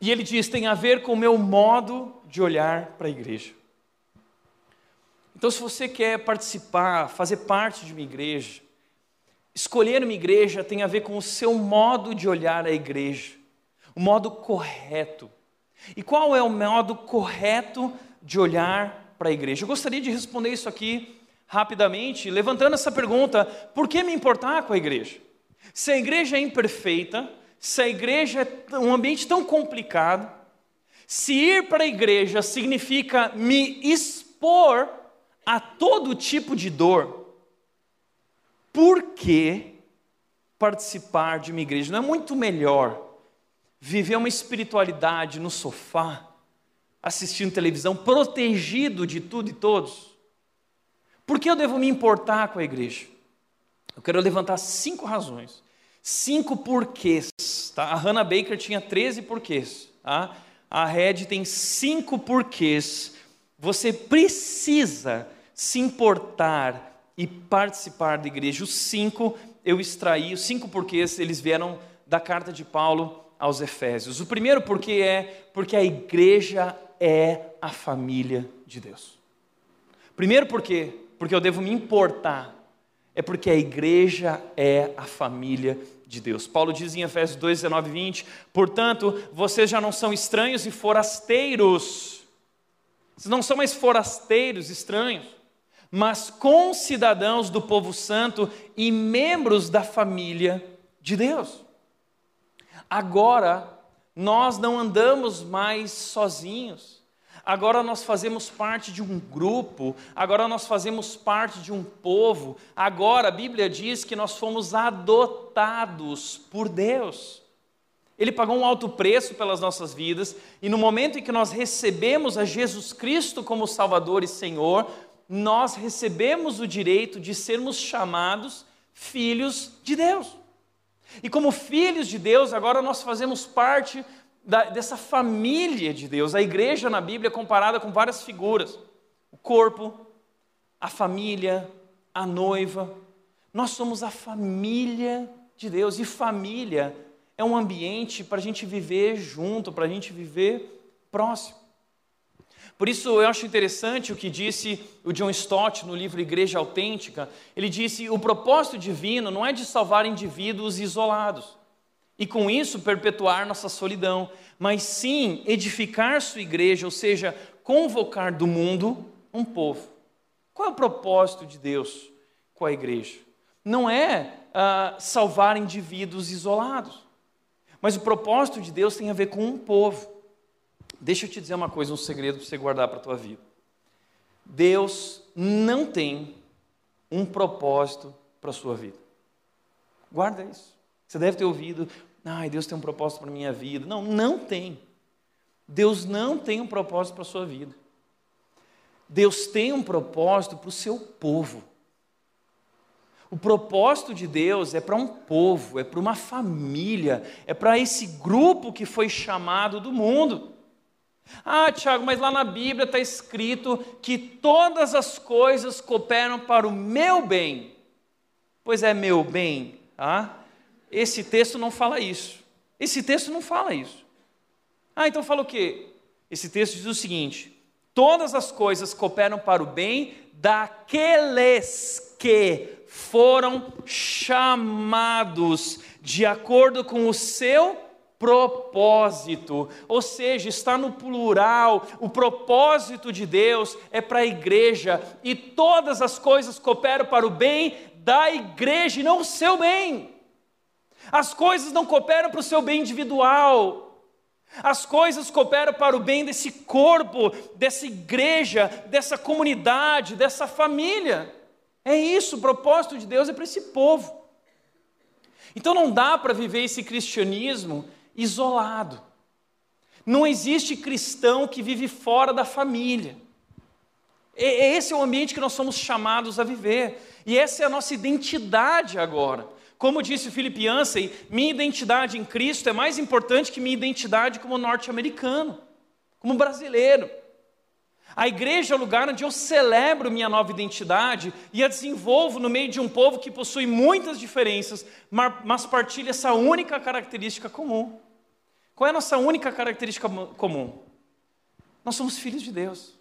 E ele diz: tem a ver com o meu modo de olhar para a igreja. Então, se você quer participar, fazer parte de uma igreja, escolher uma igreja tem a ver com o seu modo de olhar a igreja, o modo correto. E qual é o modo correto de olhar para a igreja? Eu gostaria de responder isso aqui rapidamente, levantando essa pergunta: por que me importar com a igreja? Se a igreja é imperfeita, se a igreja é um ambiente tão complicado, se ir para a igreja significa me expor a todo tipo de dor, por que participar de uma igreja? Não é muito melhor viver uma espiritualidade no sofá, assistindo televisão, protegido de tudo e todos? Por que eu devo me importar com a igreja? Eu quero levantar cinco razões, cinco porquês. Tá? A Hannah Baker tinha 13 porquês. Tá? A Red tem cinco porquês Você precisa se importar e participar da igreja. Os cinco eu extraí, os cinco porquês, eles vieram da carta de Paulo aos Efésios. O primeiro porquê é porque a igreja é a família de Deus. Primeiro porquê, porque eu devo me importar, é porque a igreja é a família de Deus. Paulo diz em Efésios 2, 19 e 20: Portanto, vocês já não são estranhos e forasteiros. Vocês não são mais forasteiros, estranhos, mas concidadãos do povo santo e membros da família de Deus. Agora, nós não andamos mais sozinhos agora nós fazemos parte de um grupo, agora nós fazemos parte de um povo, agora a Bíblia diz que nós fomos adotados por Deus. Ele pagou um alto preço pelas nossas vidas, e no momento em que nós recebemos a Jesus Cristo como Salvador e Senhor, nós recebemos o direito de sermos chamados filhos de Deus. E como filhos de Deus, agora nós fazemos parte da, dessa família de Deus. A igreja na Bíblia é comparada com várias figuras: o corpo, a família, a noiva. Nós somos a família de Deus e família é um ambiente para a gente viver junto, para a gente viver próximo. Por isso eu acho interessante o que disse o John Stott no livro Igreja Autêntica. Ele disse: o propósito divino não é de salvar indivíduos isolados e com isso perpetuar nossa solidão, mas sim edificar sua igreja, ou seja, convocar do mundo um povo. Qual é o propósito de Deus com a igreja? Não é uh, salvar indivíduos isolados, mas o propósito de Deus tem a ver com um povo. Deixa eu te dizer uma coisa, um segredo para você guardar para a tua vida. Deus não tem um propósito para a sua vida. Guarda isso. Você deve ter ouvido, ai, Deus tem um propósito para minha vida. Não, não tem. Deus não tem um propósito para a sua vida. Deus tem um propósito para o seu povo. O propósito de Deus é para um povo, é para uma família, é para esse grupo que foi chamado do mundo. Ah, Tiago, mas lá na Bíblia está escrito que todas as coisas cooperam para o meu bem. Pois é, meu bem. Ah? Esse texto não fala isso. Esse texto não fala isso. Ah, então fala o quê? Esse texto diz o seguinte: todas as coisas cooperam para o bem daqueles que foram chamados de acordo com o seu propósito, ou seja, está no plural. O propósito de Deus é para a igreja e todas as coisas cooperam para o bem da igreja e não o seu bem. As coisas não cooperam para o seu bem individual. As coisas cooperam para o bem desse corpo, dessa igreja, dessa comunidade, dessa família. É isso, o propósito de Deus é para esse povo. Então não dá para viver esse cristianismo isolado. Não existe cristão que vive fora da família. Esse é o ambiente que nós somos chamados a viver. E essa é a nossa identidade agora. Como disse Philip Yancey, minha identidade em Cristo é mais importante que minha identidade como norte-americano, como brasileiro. A igreja é o lugar onde eu celebro minha nova identidade e a desenvolvo no meio de um povo que possui muitas diferenças, mas partilha essa única característica comum. Qual é a nossa única característica comum? Nós somos filhos de Deus.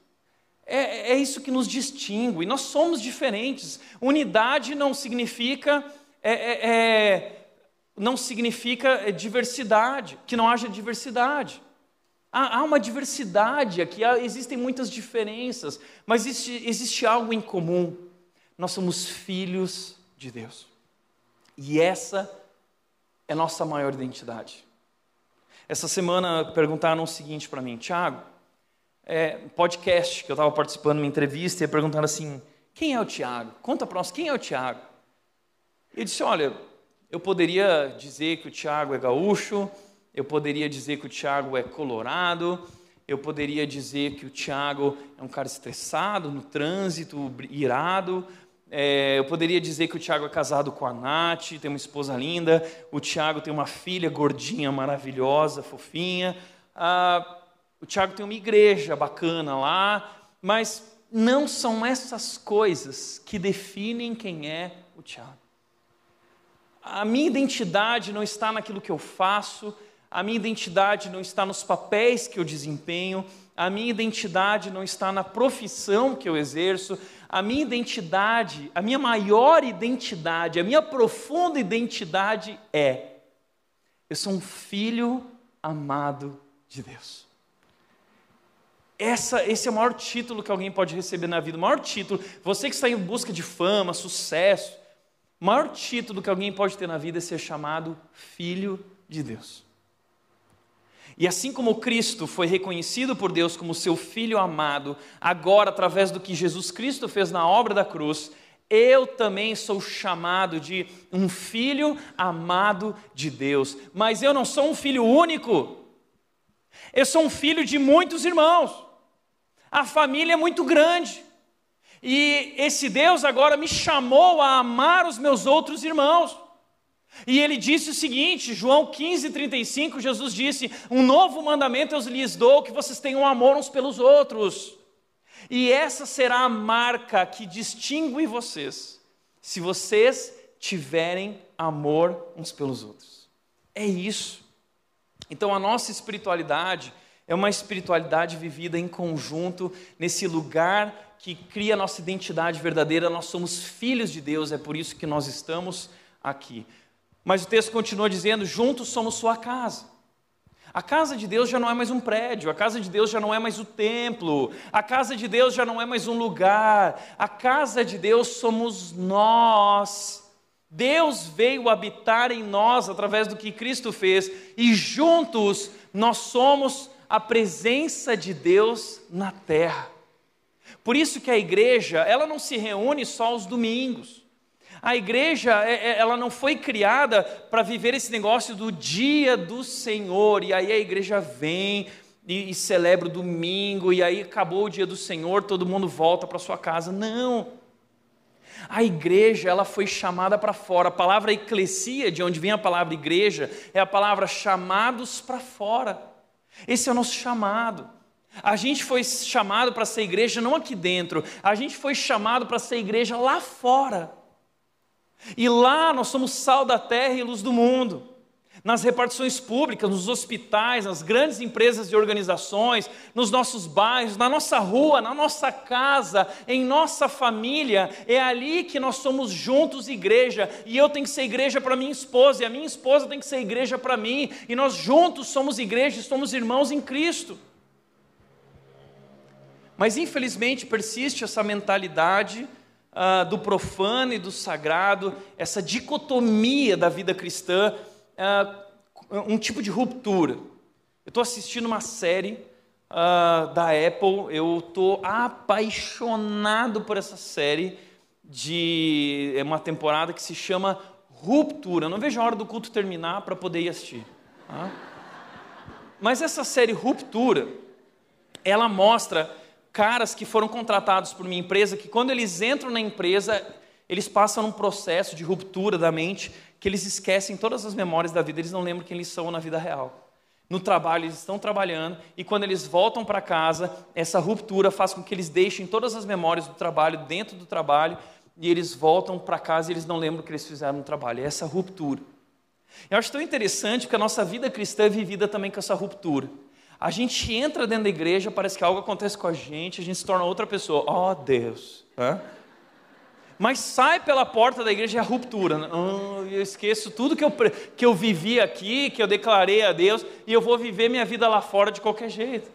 É, é isso que nos distingue. Nós somos diferentes. Unidade não significa é, é, é, não significa diversidade, que não haja diversidade. Há, há uma diversidade aqui, há, existem muitas diferenças, mas existe, existe algo em comum. Nós somos filhos de Deus. E essa é nossa maior identidade. Essa semana perguntaram o seguinte para mim, Tiago, é, podcast que eu estava participando de uma entrevista e perguntaram assim: quem é o Tiago? Conta para nós, quem é o Tiago? Ele disse: Olha, eu poderia dizer que o Tiago é gaúcho, eu poderia dizer que o Tiago é colorado, eu poderia dizer que o Tiago é um cara estressado no trânsito, irado. É, eu poderia dizer que o Tiago é casado com a Nath, tem uma esposa linda. O Tiago tem uma filha gordinha, maravilhosa, fofinha. Ah, o Tiago tem uma igreja bacana lá. Mas não são essas coisas que definem quem é o Tiago. A minha identidade não está naquilo que eu faço, a minha identidade não está nos papéis que eu desempenho, a minha identidade não está na profissão que eu exerço, a minha identidade, a minha maior identidade, a minha profunda identidade é: eu sou um filho amado de Deus. Essa, esse é o maior título que alguém pode receber na vida, o maior título. Você que está em busca de fama, sucesso, o maior título que alguém pode ter na vida é ser chamado Filho de Deus. E assim como Cristo foi reconhecido por Deus como seu filho amado, agora através do que Jesus Cristo fez na obra da cruz, eu também sou chamado de um filho amado de Deus. Mas eu não sou um filho único. Eu sou um filho de muitos irmãos. A família é muito grande. E esse Deus agora me chamou a amar os meus outros irmãos. E ele disse o seguinte, João 15, 35, Jesus disse: Um novo mandamento eu lhes dou, que vocês tenham amor uns pelos outros. E essa será a marca que distingue vocês, se vocês tiverem amor uns pelos outros. É isso. Então a nossa espiritualidade é uma espiritualidade vivida em conjunto, nesse lugar que cria a nossa identidade verdadeira. Nós somos filhos de Deus, é por isso que nós estamos aqui. Mas o texto continua dizendo: juntos somos sua casa. A casa de Deus já não é mais um prédio, a casa de Deus já não é mais o templo, a casa de Deus já não é mais um lugar, a casa de Deus somos nós. Deus veio habitar em nós através do que Cristo fez, e juntos nós somos a presença de Deus na terra. Por isso que a igreja, ela não se reúne só aos domingos. A igreja, é, é, ela não foi criada para viver esse negócio do dia do Senhor, e aí a igreja vem e, celebra o domingo, e aí acabou o dia do Senhor, todo mundo volta para sua casa. Não. A igreja, ela foi chamada para fora. A palavra eclesia, de onde vem a palavra igreja, é a palavra chamados para fora. Esse é o nosso chamado. A gente foi chamado para ser igreja não aqui dentro, a gente foi chamado para ser igreja lá fora. E lá nós somos sal da terra e luz do mundo. Nas repartições públicas, nos hospitais, nas grandes empresas e organizações, nos nossos bairros, na nossa rua, na nossa casa, em nossa família, é ali que nós somos juntos igreja, e eu tenho que ser igreja para minha esposa, e a minha esposa tem que ser igreja para mim, e nós juntos somos igreja, somos irmãos em Cristo. Mas infelizmente persiste essa mentalidade uh, do profano e do sagrado, essa dicotomia da vida cristã, uh, um tipo de ruptura. Eu estou assistindo uma série uh, da Apple, eu estou apaixonado por essa série de é uma temporada que se chama Ruptura. Eu não vejo a hora do culto terminar para poder ir assistir. Tá? Mas essa série Ruptura, ela mostra caras que foram contratados por minha empresa, que quando eles entram na empresa, eles passam um processo de ruptura da mente, que eles esquecem todas as memórias da vida, eles não lembram quem eles são na vida real. No trabalho, eles estão trabalhando, e quando eles voltam para casa, essa ruptura faz com que eles deixem todas as memórias do trabalho dentro do trabalho, e eles voltam para casa e eles não lembram o que eles fizeram no trabalho. É essa ruptura. Eu acho tão interessante que a nossa vida cristã é vivida também com essa ruptura. A gente entra dentro da igreja, parece que algo acontece com a gente, a gente se torna outra pessoa. Oh, Deus. Hã? Mas sai pela porta da igreja e é a ruptura. Oh, eu esqueço tudo que eu, que eu vivi aqui, que eu declarei a Deus, e eu vou viver minha vida lá fora de qualquer jeito.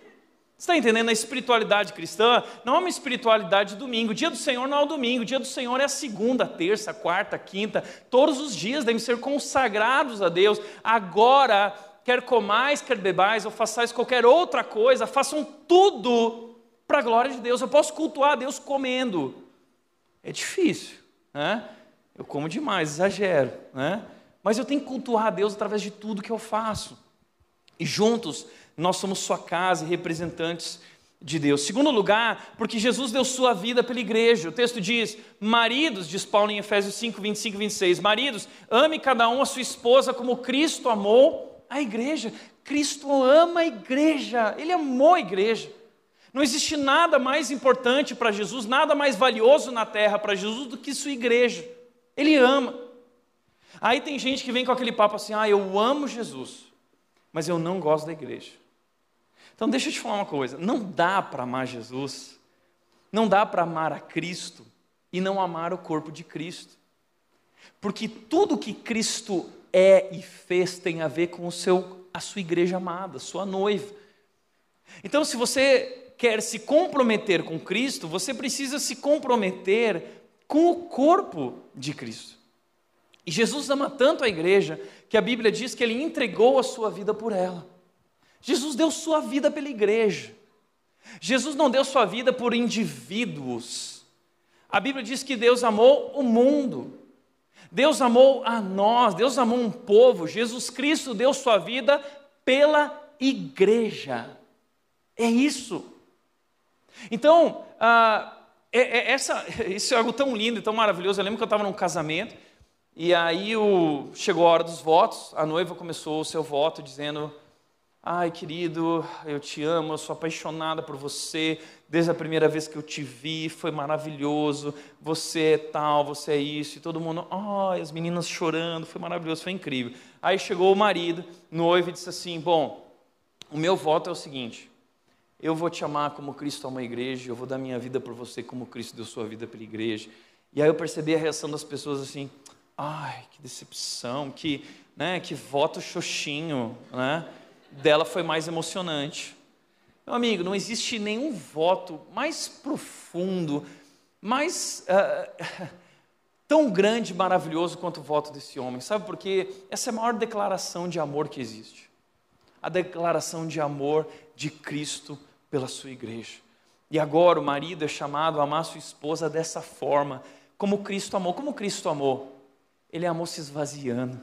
Você está entendendo? A espiritualidade cristã não é uma espiritualidade de domingo. O dia do Senhor não é o domingo. O dia do Senhor é a segunda, terça, quarta, quinta. Todos os dias devem ser consagrados a Deus. Agora, quer comais, quer bebais, ou façais qualquer outra coisa, façam tudo para a glória de Deus. Eu posso cultuar a Deus comendo. É difícil, né? Eu como demais, exagero, né? Mas eu tenho que cultuar a Deus através de tudo que eu faço. E juntos nós somos sua casa e representantes de Deus. Segundo lugar, porque Jesus deu sua vida pela igreja. O texto diz: Maridos, diz Paulo em Efésios 5, 25 e 26, Maridos, ame cada um a sua esposa como Cristo amou a igreja. Cristo ama a igreja, ele amou a igreja. Não existe nada mais importante para Jesus, nada mais valioso na terra para Jesus do que sua igreja. Ele ama. Aí tem gente que vem com aquele papo assim: ah, eu amo Jesus, mas eu não gosto da igreja. Então deixa eu te falar uma coisa: não dá para amar Jesus, não dá para amar a Cristo e não amar o corpo de Cristo. Porque tudo que Cristo é e fez tem a ver com o seu, a sua igreja amada, sua noiva. Então, se você quer se comprometer com Cristo, você precisa se comprometer com o corpo de Cristo. E Jesus ama tanto a igreja que a Bíblia diz que ele entregou a sua vida por ela. Jesus deu sua vida pela igreja. Jesus não deu sua vida por indivíduos. A Bíblia diz que Deus amou o mundo. Deus amou a nós, Deus amou um povo. Jesus Cristo deu sua vida pela igreja. É isso. Então, ah, é, é, essa, isso é algo tão lindo e tão maravilhoso. Eu lembro que eu estava num casamento e aí o, chegou a hora dos votos. A noiva começou o seu voto dizendo: Ai, querido, eu te amo, eu sou apaixonada por você. Desde a primeira vez que eu te vi, foi maravilhoso. Você é tal, você é isso. E todo mundo, ai, as meninas chorando, foi maravilhoso, foi incrível. Aí chegou o marido, noivo, e disse assim: Bom, o meu voto é o seguinte: eu vou te amar como Cristo ama a igreja, eu vou dar minha vida por você como Cristo deu sua vida pela igreja. E aí eu percebi a reação das pessoas assim: ai, que decepção, que, né, que voto xoxinho, né? Dela foi mais emocionante. Meu amigo, não existe nenhum voto mais profundo, mais uh, tão grande e maravilhoso quanto o voto desse homem. Sabe por quê? Essa é a maior declaração de amor que existe. A declaração de amor de Cristo pela sua igreja. E agora o marido é chamado a amar sua esposa dessa forma, como Cristo amou. Como Cristo amou? Ele amou se esvaziando,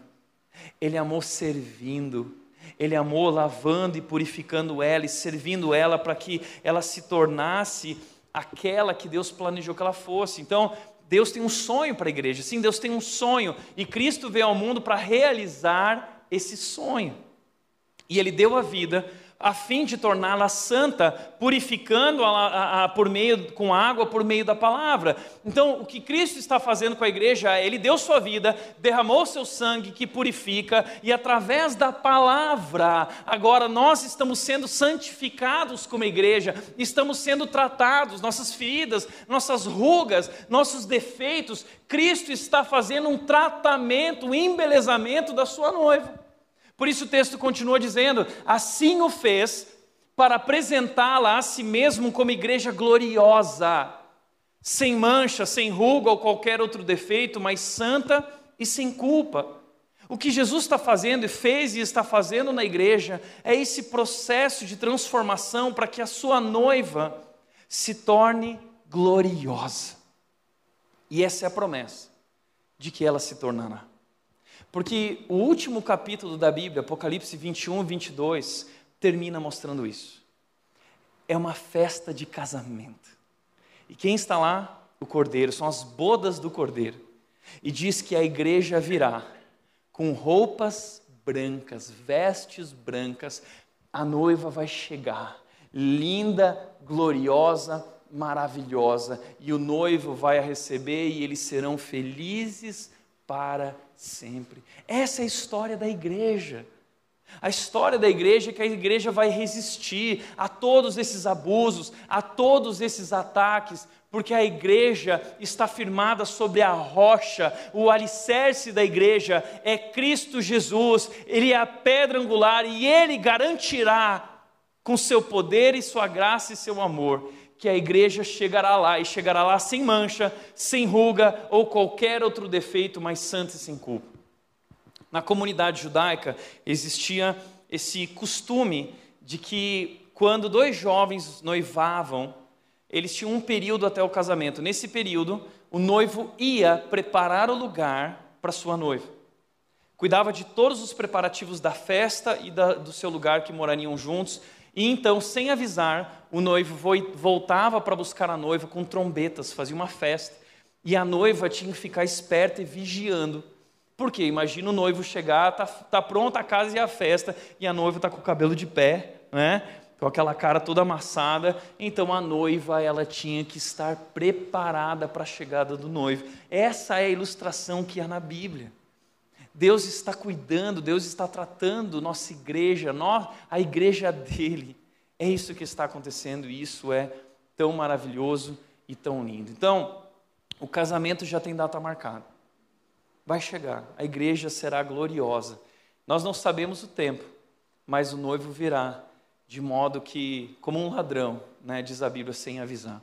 ele amou servindo, ele amou lavando e purificando ela e servindo ela para que ela se tornasse aquela que Deus planejou que ela fosse. Então, Deus tem um sonho para a igreja. Sim, Deus tem um sonho e Cristo veio ao mundo para realizar esse sonho. E ele deu a vida a fim de torná-la santa, purificando-a por meio com água por meio da palavra. Então, o que Cristo está fazendo com a igreja é ele deu sua vida, derramou seu sangue que purifica e através da palavra, agora nós estamos sendo santificados como igreja, estamos sendo tratados, nossas feridas, nossas rugas, nossos defeitos, Cristo está fazendo um tratamento, um embelezamento da sua noiva. Por isso o texto continua dizendo: assim o fez para apresentá-la a si mesmo como igreja gloriosa, sem mancha, sem ruga ou qualquer outro defeito, mas santa e sem culpa. O que Jesus está fazendo e fez e está fazendo na igreja é esse processo de transformação para que a sua noiva se torne gloriosa. E essa é a promessa de que ela se tornará. Porque o último capítulo da Bíblia, Apocalipse 21, 22, termina mostrando isso. É uma festa de casamento. E quem está lá? O cordeiro, são as bodas do cordeiro. E diz que a igreja virá com roupas brancas, vestes brancas. A noiva vai chegar, linda, gloriosa, maravilhosa, e o noivo vai a receber e eles serão felizes para sempre. Essa é a história da igreja. A história da igreja é que a igreja vai resistir a todos esses abusos, a todos esses ataques, porque a igreja está firmada sobre a rocha, o alicerce da igreja é Cristo Jesus, Ele é a pedra angular e Ele garantirá, com seu poder e sua graça e seu amor, que a igreja chegará lá e chegará lá sem mancha, sem ruga ou qualquer outro defeito, mas santa e sem culpa. Na comunidade judaica existia esse costume de que quando dois jovens noivavam, eles tinham um período até o casamento. Nesse período, o noivo ia preparar o lugar para sua noiva. Cuidava de todos os preparativos da festa e da, do seu lugar que morariam juntos e então, sem avisar, o noivo voltava para buscar a noiva com trombetas, fazia uma festa. E a noiva tinha que ficar esperta e vigiando. Porque imagina o noivo chegar, tá, tá pronta a casa e a festa, e a noiva está com o cabelo de pé, né? com aquela cara toda amassada, então a noiva ela tinha que estar preparada para a chegada do noivo. Essa é a ilustração que há na Bíblia. Deus está cuidando, Deus está tratando nossa igreja, a igreja dele. É isso que está acontecendo e isso é tão maravilhoso e tão lindo. Então, o casamento já tem data marcada. Vai chegar, a igreja será gloriosa. Nós não sabemos o tempo, mas o noivo virá de modo que, como um ladrão, né, diz a Bíblia, sem avisar.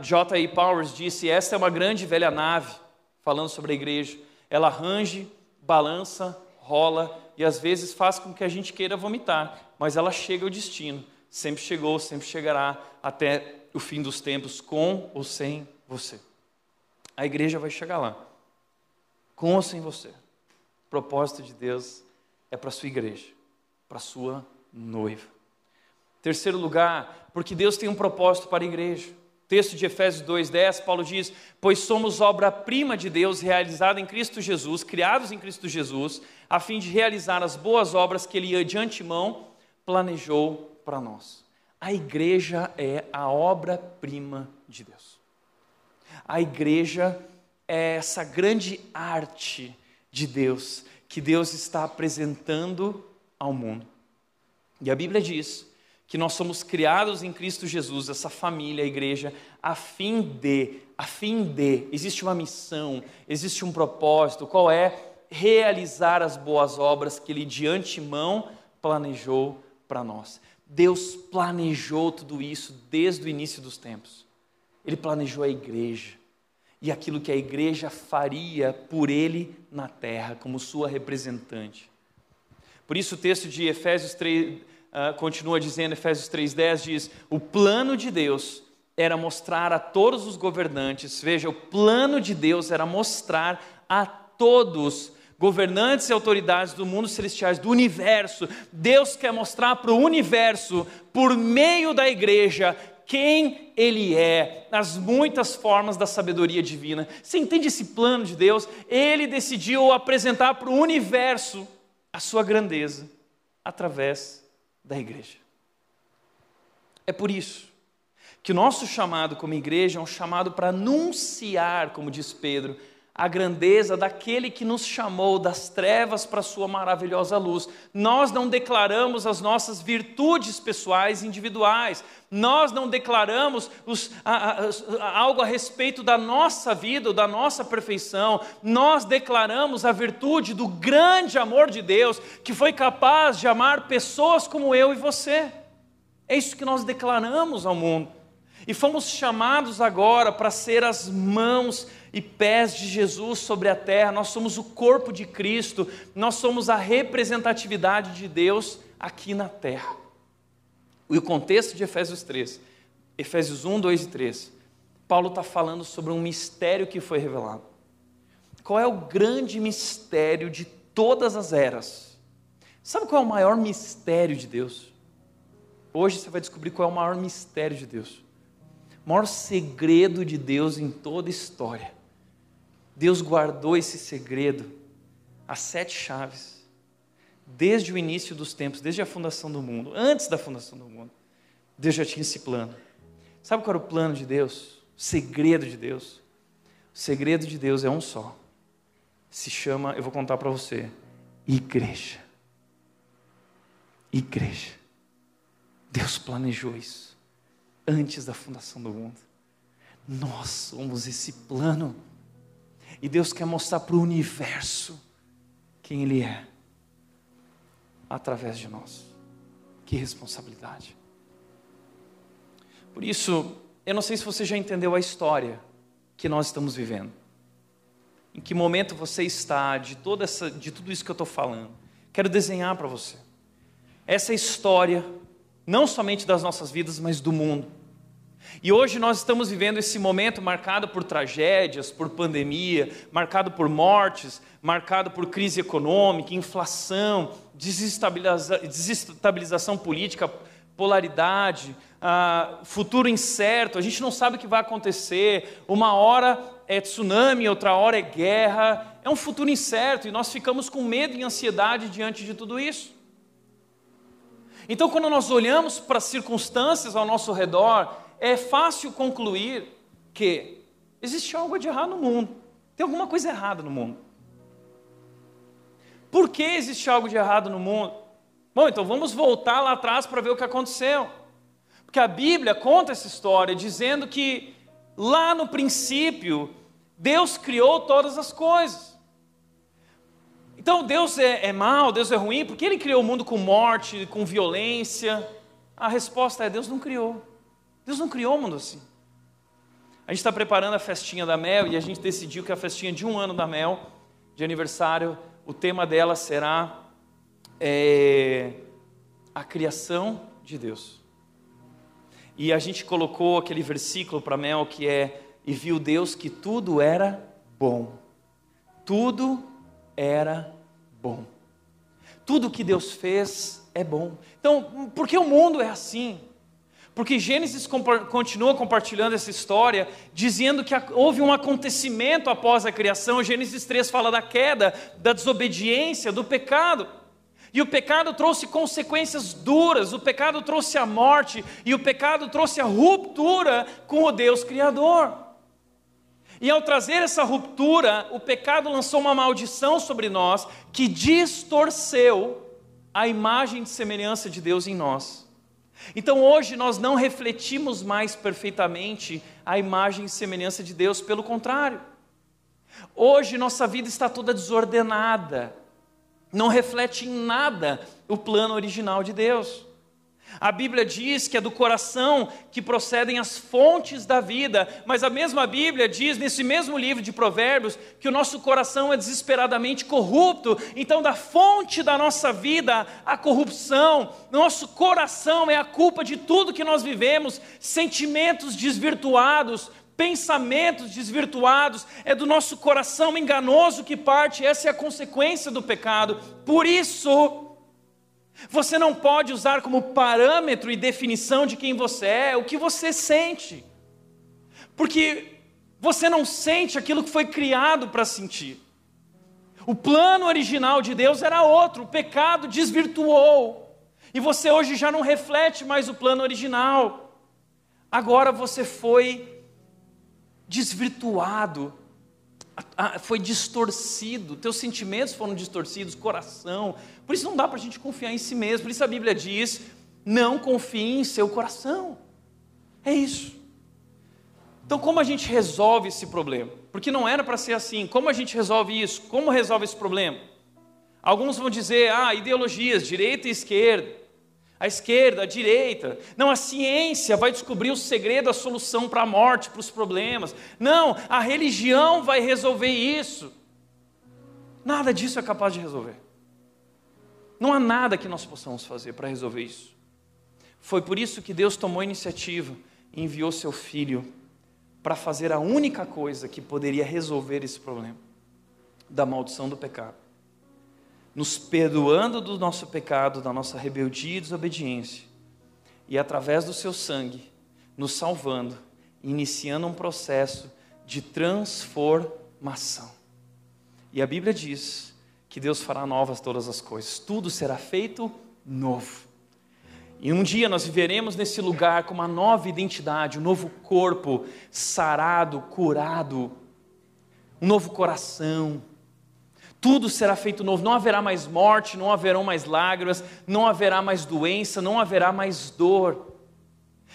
J.A. Powers disse: Esta é uma grande velha nave, falando sobre a igreja. Ela range, balança, rola e às vezes faz com que a gente queira vomitar, mas ela chega ao destino. Sempre chegou, sempre chegará até o fim dos tempos, com ou sem você. A igreja vai chegar lá, com ou sem você. O propósito de Deus é para a sua igreja, para a sua noiva. Terceiro lugar, porque Deus tem um propósito para a igreja. Texto de Efésios 2:10, Paulo diz: "Pois somos obra-prima de Deus, realizada em Cristo Jesus, criados em Cristo Jesus, a fim de realizar as boas obras que ele de antemão planejou para nós." A igreja é a obra-prima de Deus. A igreja é essa grande arte de Deus que Deus está apresentando ao mundo. E a Bíblia diz que nós somos criados em Cristo Jesus, essa família, a igreja, a fim de, a fim de, existe uma missão, existe um propósito, qual é? Realizar as boas obras que Ele de antemão planejou para nós. Deus planejou tudo isso desde o início dos tempos. Ele planejou a igreja e aquilo que a igreja faria por Ele na terra, como sua representante. Por isso o texto de Efésios 3, uh, continua dizendo, Efésios 3,10 diz: o plano de Deus era mostrar a todos os governantes, veja, o plano de Deus era mostrar a todos governantes e autoridades do mundo celestiais, do universo. Deus quer mostrar para o universo, por meio da igreja, quem Ele é, as muitas formas da sabedoria divina. Você entende esse plano de Deus? Ele decidiu apresentar para o universo a sua grandeza através da igreja. É por isso que o nosso chamado como igreja é um chamado para anunciar, como diz Pedro, a grandeza daquele que nos chamou das trevas para a sua maravilhosa luz. Nós não declaramos as nossas virtudes pessoais individuais, nós não declaramos os, a, a, a, algo a respeito da nossa vida, da nossa perfeição, nós declaramos a virtude do grande amor de Deus, que foi capaz de amar pessoas como eu e você. É isso que nós declaramos ao mundo. E fomos chamados agora para ser as mãos e pés de Jesus sobre a terra, nós somos o corpo de Cristo, nós somos a representatividade de Deus aqui na terra. E o contexto de Efésios 3, Efésios 1, 2 e 3, Paulo está falando sobre um mistério que foi revelado. Qual é o grande mistério de todas as eras? Sabe qual é o maior mistério de Deus? Hoje você vai descobrir qual é o maior mistério de Deus. O maior segredo de Deus em toda a história Deus guardou esse segredo, as sete chaves, desde o início dos tempos, desde a fundação do mundo, antes da fundação do mundo. Deus já tinha esse plano. Sabe qual era o plano de Deus? O segredo de Deus? O segredo de Deus é um só. Se chama, eu vou contar para você, igreja. Igreja. Deus planejou isso antes da fundação do mundo. Nós somos esse plano. E Deus quer mostrar para o universo quem Ele é, através de nós. Que responsabilidade. Por isso, eu não sei se você já entendeu a história que nós estamos vivendo. Em que momento você está de, toda essa, de tudo isso que eu estou falando. Quero desenhar para você. Essa história, não somente das nossas vidas, mas do mundo. E hoje nós estamos vivendo esse momento marcado por tragédias, por pandemia, marcado por mortes, marcado por crise econômica, inflação, desestabiliza desestabilização política, polaridade, uh, futuro incerto, a gente não sabe o que vai acontecer, uma hora é tsunami, outra hora é guerra, é um futuro incerto e nós ficamos com medo e ansiedade diante de tudo isso. Então, quando nós olhamos para as circunstâncias ao nosso redor, é fácil concluir que existe algo de errado no mundo. Tem alguma coisa errada no mundo. Por que existe algo de errado no mundo? Bom, então vamos voltar lá atrás para ver o que aconteceu. Porque a Bíblia conta essa história dizendo que lá no princípio Deus criou todas as coisas. Então Deus é, é mau, Deus é ruim, porque Ele criou o mundo com morte, com violência? A resposta é: Deus não criou. Deus não criou o mundo assim. A gente está preparando a festinha da Mel e a gente decidiu que a festinha de um ano da Mel, de aniversário, o tema dela será é, a criação de Deus. E a gente colocou aquele versículo para Mel que é: E viu Deus que tudo era bom. Tudo era bom. Tudo que Deus fez é bom. Então, por que o mundo é assim? Porque Gênesis continua compartilhando essa história, dizendo que houve um acontecimento após a criação. Gênesis 3 fala da queda, da desobediência, do pecado. E o pecado trouxe consequências duras, o pecado trouxe a morte, e o pecado trouxe a ruptura com o Deus Criador. E ao trazer essa ruptura, o pecado lançou uma maldição sobre nós que distorceu a imagem de semelhança de Deus em nós. Então hoje nós não refletimos mais perfeitamente a imagem e semelhança de Deus, pelo contrário. Hoje nossa vida está toda desordenada, não reflete em nada o plano original de Deus. A Bíblia diz que é do coração que procedem as fontes da vida, mas a mesma Bíblia diz, nesse mesmo livro de Provérbios, que o nosso coração é desesperadamente corrupto. Então, da fonte da nossa vida, a corrupção, nosso coração é a culpa de tudo que nós vivemos, sentimentos desvirtuados, pensamentos desvirtuados, é do nosso coração enganoso que parte, essa é a consequência do pecado. Por isso, você não pode usar como parâmetro e definição de quem você é o que você sente, porque você não sente aquilo que foi criado para sentir. O plano original de Deus era outro, o pecado desvirtuou, e você hoje já não reflete mais o plano original. Agora você foi desvirtuado, foi distorcido, teus sentimentos foram distorcidos, coração. Por isso não dá para a gente confiar em si mesmo. Por isso a Bíblia diz: não confie em seu coração. É isso. Então, como a gente resolve esse problema? Porque não era para ser assim. Como a gente resolve isso? Como resolve esse problema? Alguns vão dizer: ah, ideologias, direita e esquerda a esquerda, a direita. Não, a ciência vai descobrir o segredo, a solução para a morte, para os problemas. Não, a religião vai resolver isso. Nada disso é capaz de resolver. Não há nada que nós possamos fazer para resolver isso. Foi por isso que Deus tomou a iniciativa e enviou seu filho para fazer a única coisa que poderia resolver esse problema da maldição do pecado nos perdoando do nosso pecado, da nossa rebeldia e desobediência, e através do seu sangue, nos salvando, iniciando um processo de transformação. E a Bíblia diz que Deus fará novas todas as coisas, tudo será feito novo. E um dia nós viveremos nesse lugar com uma nova identidade, um novo corpo sarado, curado, um novo coração, tudo será feito novo, não haverá mais morte, não haverão mais lágrimas, não haverá mais doença, não haverá mais dor.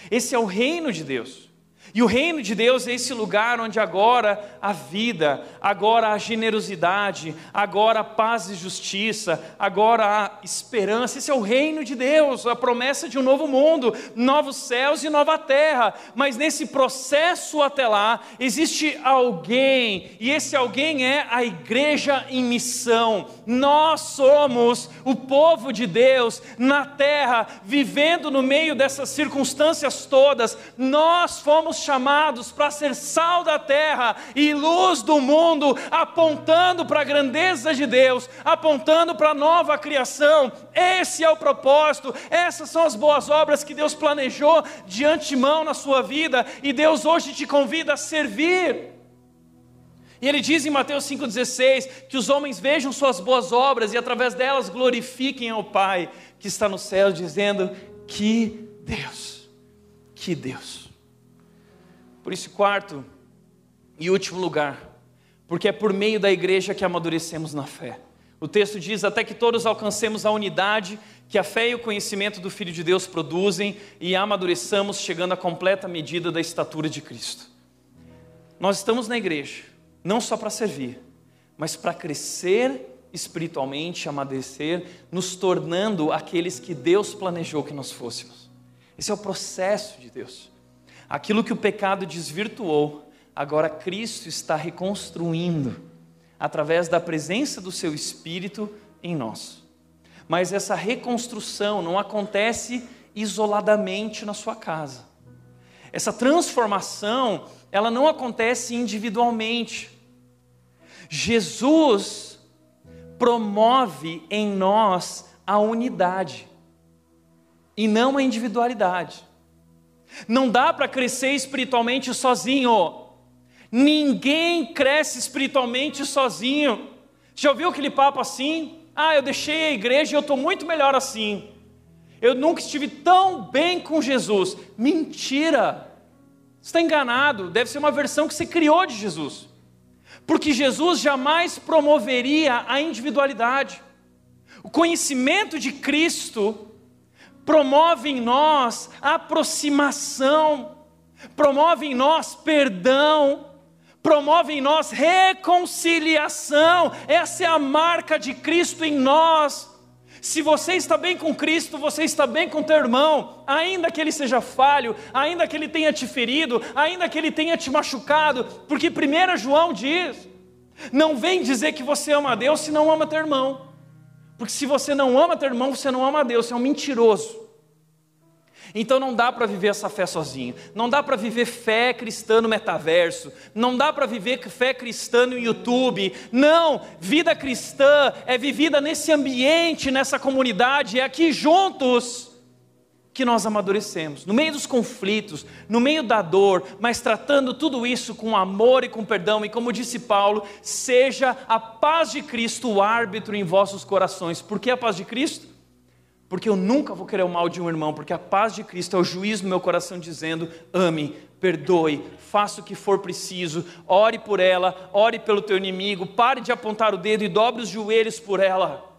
Esse é o reino de Deus. E o reino de Deus é esse lugar onde agora a vida, agora a generosidade, agora a paz e justiça, agora a esperança. Esse é o reino de Deus, a promessa de um novo mundo, novos céus e nova terra. Mas nesse processo até lá, existe alguém, e esse alguém é a igreja em missão. Nós somos o povo de Deus na terra, vivendo no meio dessas circunstâncias todas. Nós fomos chamados para ser sal da terra e luz do mundo, apontando para a grandeza de Deus, apontando para a nova criação. Esse é o propósito, essas são as boas obras que Deus planejou de antemão na sua vida e Deus hoje te convida a servir. E ele diz em Mateus 5,16 que os homens vejam suas boas obras e através delas glorifiquem ao Pai que está no céu, dizendo: Que Deus, que Deus. Por isso, quarto e último lugar, porque é por meio da igreja que amadurecemos na fé. O texto diz: até que todos alcancemos a unidade que a fé e o conhecimento do Filho de Deus produzem e amadureçamos, chegando à completa medida da estatura de Cristo. Nós estamos na igreja, não só para servir, mas para crescer espiritualmente, amadurecer, nos tornando aqueles que Deus planejou que nós fôssemos. Esse é o processo de Deus. Aquilo que o pecado desvirtuou, agora Cristo está reconstruindo através da presença do seu Espírito em nós. Mas essa reconstrução não acontece isoladamente na sua casa. Essa transformação, ela não acontece individualmente. Jesus promove em nós a unidade e não a individualidade. Não dá para crescer espiritualmente sozinho. Ninguém cresce espiritualmente sozinho. Já ouviu aquele papo assim? Ah, eu deixei a igreja e eu estou muito melhor assim. Eu nunca estive tão bem com Jesus. Mentira! Você está enganado. Deve ser uma versão que você criou de Jesus. Porque Jesus jamais promoveria a individualidade. O conhecimento de Cristo promove em nós aproximação, promove em nós perdão, promove em nós reconciliação. Essa é a marca de Cristo em nós. Se você está bem com Cristo, você está bem com teu irmão, ainda que ele seja falho, ainda que ele tenha te ferido, ainda que ele tenha te machucado, porque 1 João diz: não vem dizer que você ama a Deus se não ama teu irmão, porque se você não ama teu irmão, você não ama a Deus, você é um mentiroso. Então não dá para viver essa fé sozinho. Não dá para viver fé cristã no metaverso. Não dá para viver fé cristã no YouTube. Não, vida cristã é vivida nesse ambiente, nessa comunidade, é aqui juntos que nós amadurecemos, no meio dos conflitos, no meio da dor, mas tratando tudo isso com amor e com perdão, e como disse Paulo, seja a paz de Cristo o árbitro em vossos corações. Por que a paz de Cristo? porque eu nunca vou querer o mal de um irmão, porque a paz de Cristo é o juiz no meu coração dizendo: ame, perdoe, faça o que for preciso, ore por ela, ore pelo teu inimigo, pare de apontar o dedo e dobre os joelhos por ela.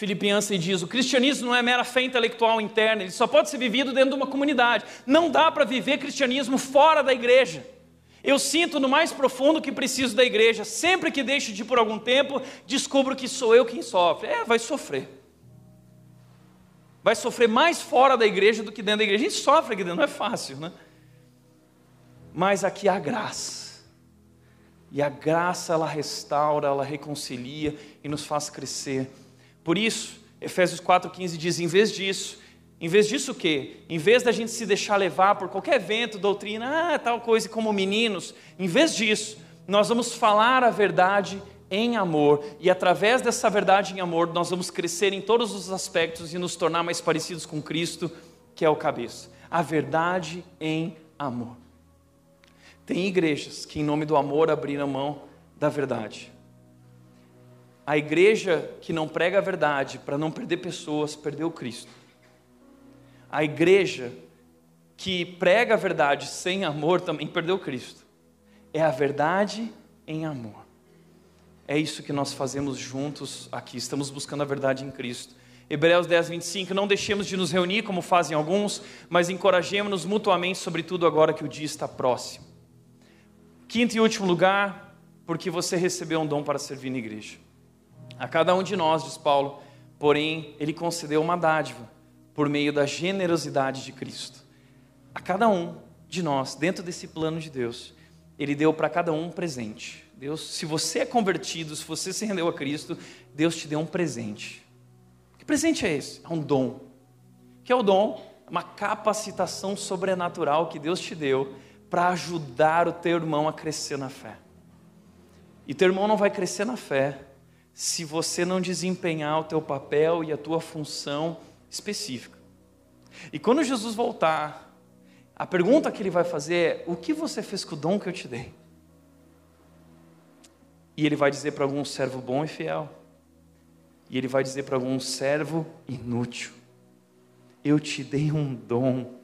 Filipenses diz: o cristianismo não é mera fé intelectual interna, ele só pode ser vivido dentro de uma comunidade. Não dá para viver cristianismo fora da igreja. Eu sinto no mais profundo que preciso da igreja. Sempre que deixo de ir por algum tempo, descubro que sou eu quem sofre. É, vai sofrer. Vai sofrer mais fora da igreja do que dentro da igreja. A gente sofre aqui dentro, não é fácil, né? Mas aqui há graça. E a graça ela restaura, ela reconcilia e nos faz crescer. Por isso, Efésios 4,15 diz: em vez disso, em vez disso o quê? Em vez da gente se deixar levar por qualquer evento, doutrina, ah, tal coisa como meninos, em vez disso, nós vamos falar a verdade em amor, e através dessa verdade em amor, nós vamos crescer em todos os aspectos e nos tornar mais parecidos com Cristo, que é o cabeça. A verdade em amor. Tem igrejas que, em nome do amor, abriram mão da verdade. A igreja que não prega a verdade para não perder pessoas, perdeu Cristo. A igreja que prega a verdade sem amor também perdeu Cristo. É a verdade em amor. É isso que nós fazemos juntos aqui, estamos buscando a verdade em Cristo. Hebreus 10, 25, não deixemos de nos reunir como fazem alguns, mas encorajemos-nos mutuamente, sobretudo agora que o dia está próximo. Quinto e último lugar, porque você recebeu um dom para servir na igreja. A cada um de nós, diz Paulo, porém, ele concedeu uma dádiva por meio da generosidade de Cristo. A cada um de nós, dentro desse plano de Deus, Ele deu para cada um um presente. Deus, se você é convertido, se você se rendeu a Cristo, Deus te deu um presente. Que presente é esse? É um dom. Que é o dom? Uma capacitação sobrenatural que Deus te deu para ajudar o teu irmão a crescer na fé. E teu irmão não vai crescer na fé se você não desempenhar o teu papel e a tua função específica. E quando Jesus voltar, A pergunta que ele vai fazer é: o que você fez com o dom que eu te dei? E ele vai dizer para algum servo bom e fiel. E ele vai dizer para algum servo inútil: Eu te dei um dom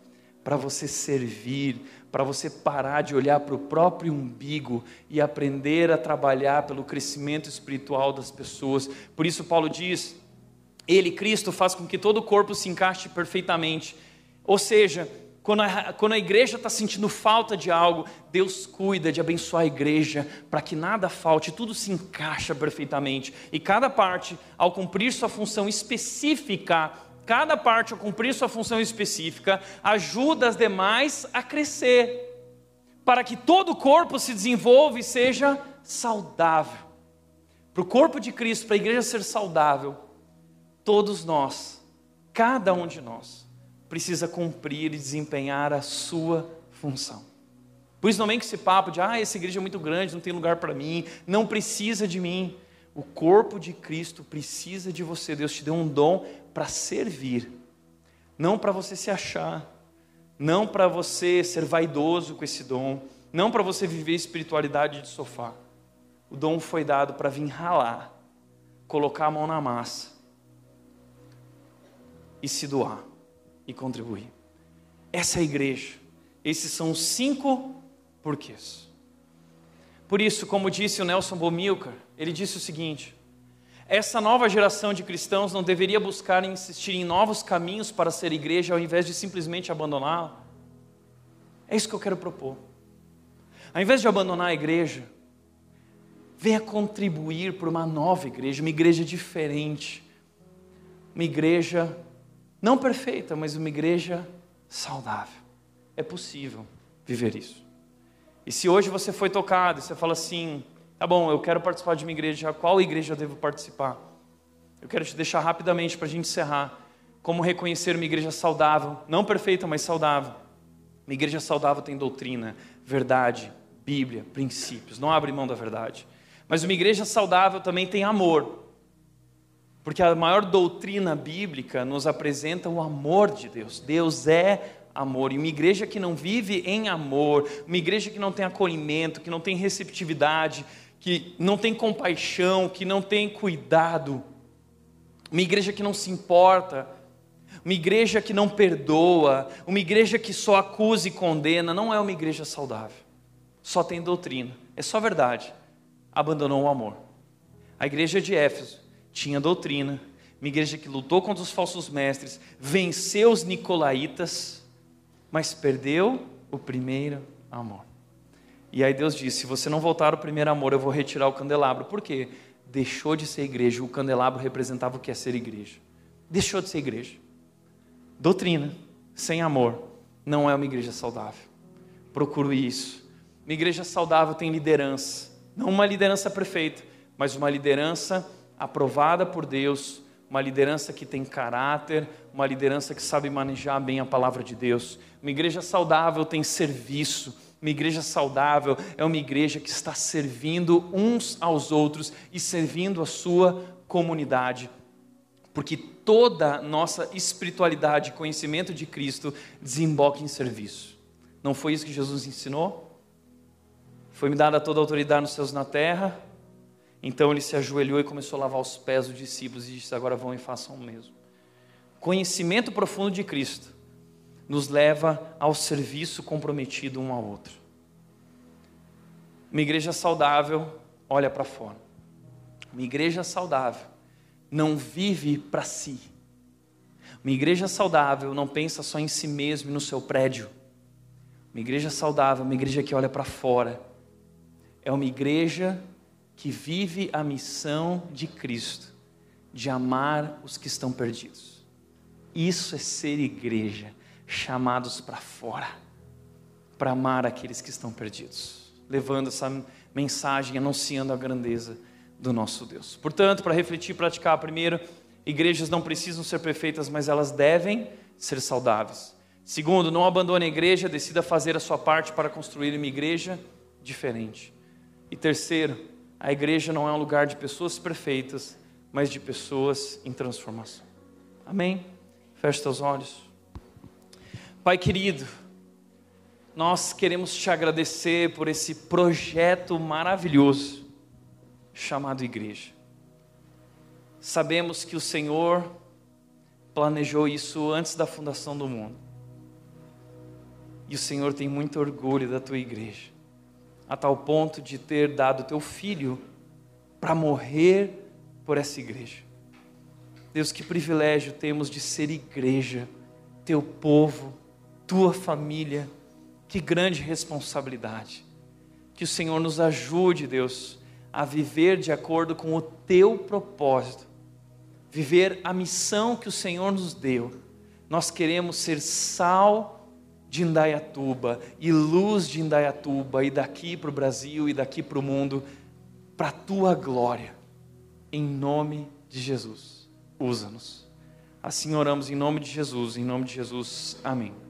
para você servir, para você parar de olhar para o próprio umbigo e aprender a trabalhar pelo crescimento espiritual das pessoas. Por isso, Paulo diz: Ele, Cristo, faz com que todo o corpo se encaixe perfeitamente. Ou seja, quando a, quando a igreja está sentindo falta de algo, Deus cuida de abençoar a igreja para que nada falte, tudo se encaixa perfeitamente. E cada parte, ao cumprir sua função específica, cada parte, ao cumprir sua função específica, ajuda as demais a crescer, para que todo o corpo se desenvolva e seja saudável. Para o corpo de Cristo, para a igreja ser saudável, todos nós, cada um de nós, precisa cumprir e desempenhar a sua função. Por isso não vem com esse papo de, ah, essa igreja é muito grande, não tem lugar para mim, não precisa de mim. O corpo de Cristo precisa de você. Deus te deu um dom para servir, não para você se achar, não para você ser vaidoso com esse dom, não para você viver espiritualidade de sofá. O dom foi dado para vir ralar, colocar a mão na massa e se doar e contribuir. Essa é a igreja. Esses são os cinco porquês. Por isso, como disse o Nelson Bomilcar, ele disse o seguinte: essa nova geração de cristãos não deveria buscar insistir em novos caminhos para ser igreja ao invés de simplesmente abandoná-la. É isso que eu quero propor. Ao invés de abandonar a igreja, venha contribuir por uma nova igreja, uma igreja diferente, uma igreja não perfeita, mas uma igreja saudável. É possível viver isso. E se hoje você foi tocado e você fala assim, tá bom, eu quero participar de uma igreja, qual igreja eu devo participar? Eu quero te deixar rapidamente para a gente encerrar. Como reconhecer uma igreja saudável, não perfeita, mas saudável. Uma igreja saudável tem doutrina, verdade, Bíblia, princípios, não abre mão da verdade. Mas uma igreja saudável também tem amor. Porque a maior doutrina bíblica nos apresenta o amor de Deus. Deus é amor. E uma igreja que não vive em amor, uma igreja que não tem acolhimento, que não tem receptividade, que não tem compaixão, que não tem cuidado, uma igreja que não se importa, uma igreja que não perdoa, uma igreja que só acusa e condena, não é uma igreja saudável. Só tem doutrina, é só verdade. Abandonou o amor. A igreja de Éfeso tinha doutrina, uma igreja que lutou contra os falsos mestres, venceu os nicolaítas, mas perdeu o primeiro amor. E aí Deus disse: se você não voltar ao primeiro amor, eu vou retirar o candelabro. Por quê? Deixou de ser igreja. O candelabro representava o que é ser igreja. Deixou de ser igreja. Doutrina, sem amor, não é uma igreja saudável. Procuro isso. Uma igreja saudável tem liderança. Não uma liderança perfeita, mas uma liderança aprovada por Deus, uma liderança que tem caráter, uma liderança que sabe manejar bem a palavra de Deus. Uma igreja saudável tem serviço. Uma igreja saudável é uma igreja que está servindo uns aos outros e servindo a sua comunidade. Porque toda nossa espiritualidade, conhecimento de Cristo, desemboca em serviço. Não foi isso que Jesus ensinou? Foi-me dada toda a autoridade nos céus na terra, então ele se ajoelhou e começou a lavar os pés dos discípulos e disse: Agora vão e façam o mesmo. Conhecimento profundo de Cristo nos leva ao serviço comprometido um ao outro. Uma igreja saudável olha para fora. Uma igreja saudável não vive para si. Uma igreja saudável não pensa só em si mesmo e no seu prédio. Uma igreja saudável, uma igreja que olha para fora. É uma igreja que vive a missão de Cristo, de amar os que estão perdidos. Isso é ser igreja, chamados para fora, para amar aqueles que estão perdidos, levando essa mensagem, anunciando a grandeza do nosso Deus. Portanto, para refletir e praticar, primeiro, igrejas não precisam ser perfeitas, mas elas devem ser saudáveis. Segundo, não abandone a igreja, decida fazer a sua parte para construir uma igreja diferente. E terceiro, a igreja não é um lugar de pessoas perfeitas, mas de pessoas em transformação. Amém? Feche seus olhos. Pai querido, nós queremos te agradecer por esse projeto maravilhoso chamado igreja. Sabemos que o Senhor planejou isso antes da fundação do mundo. E o Senhor tem muito orgulho da tua igreja, a tal ponto de ter dado teu filho para morrer por essa igreja. Deus, que privilégio temos de ser igreja, teu povo, tua família, que grande responsabilidade. Que o Senhor nos ajude, Deus, a viver de acordo com o teu propósito, viver a missão que o Senhor nos deu. Nós queremos ser sal de Indaiatuba e luz de Indaiatuba e daqui para o Brasil e daqui para o mundo, para a tua glória, em nome de Jesus. Usa-nos. Assim oramos em nome de Jesus, em nome de Jesus. Amém.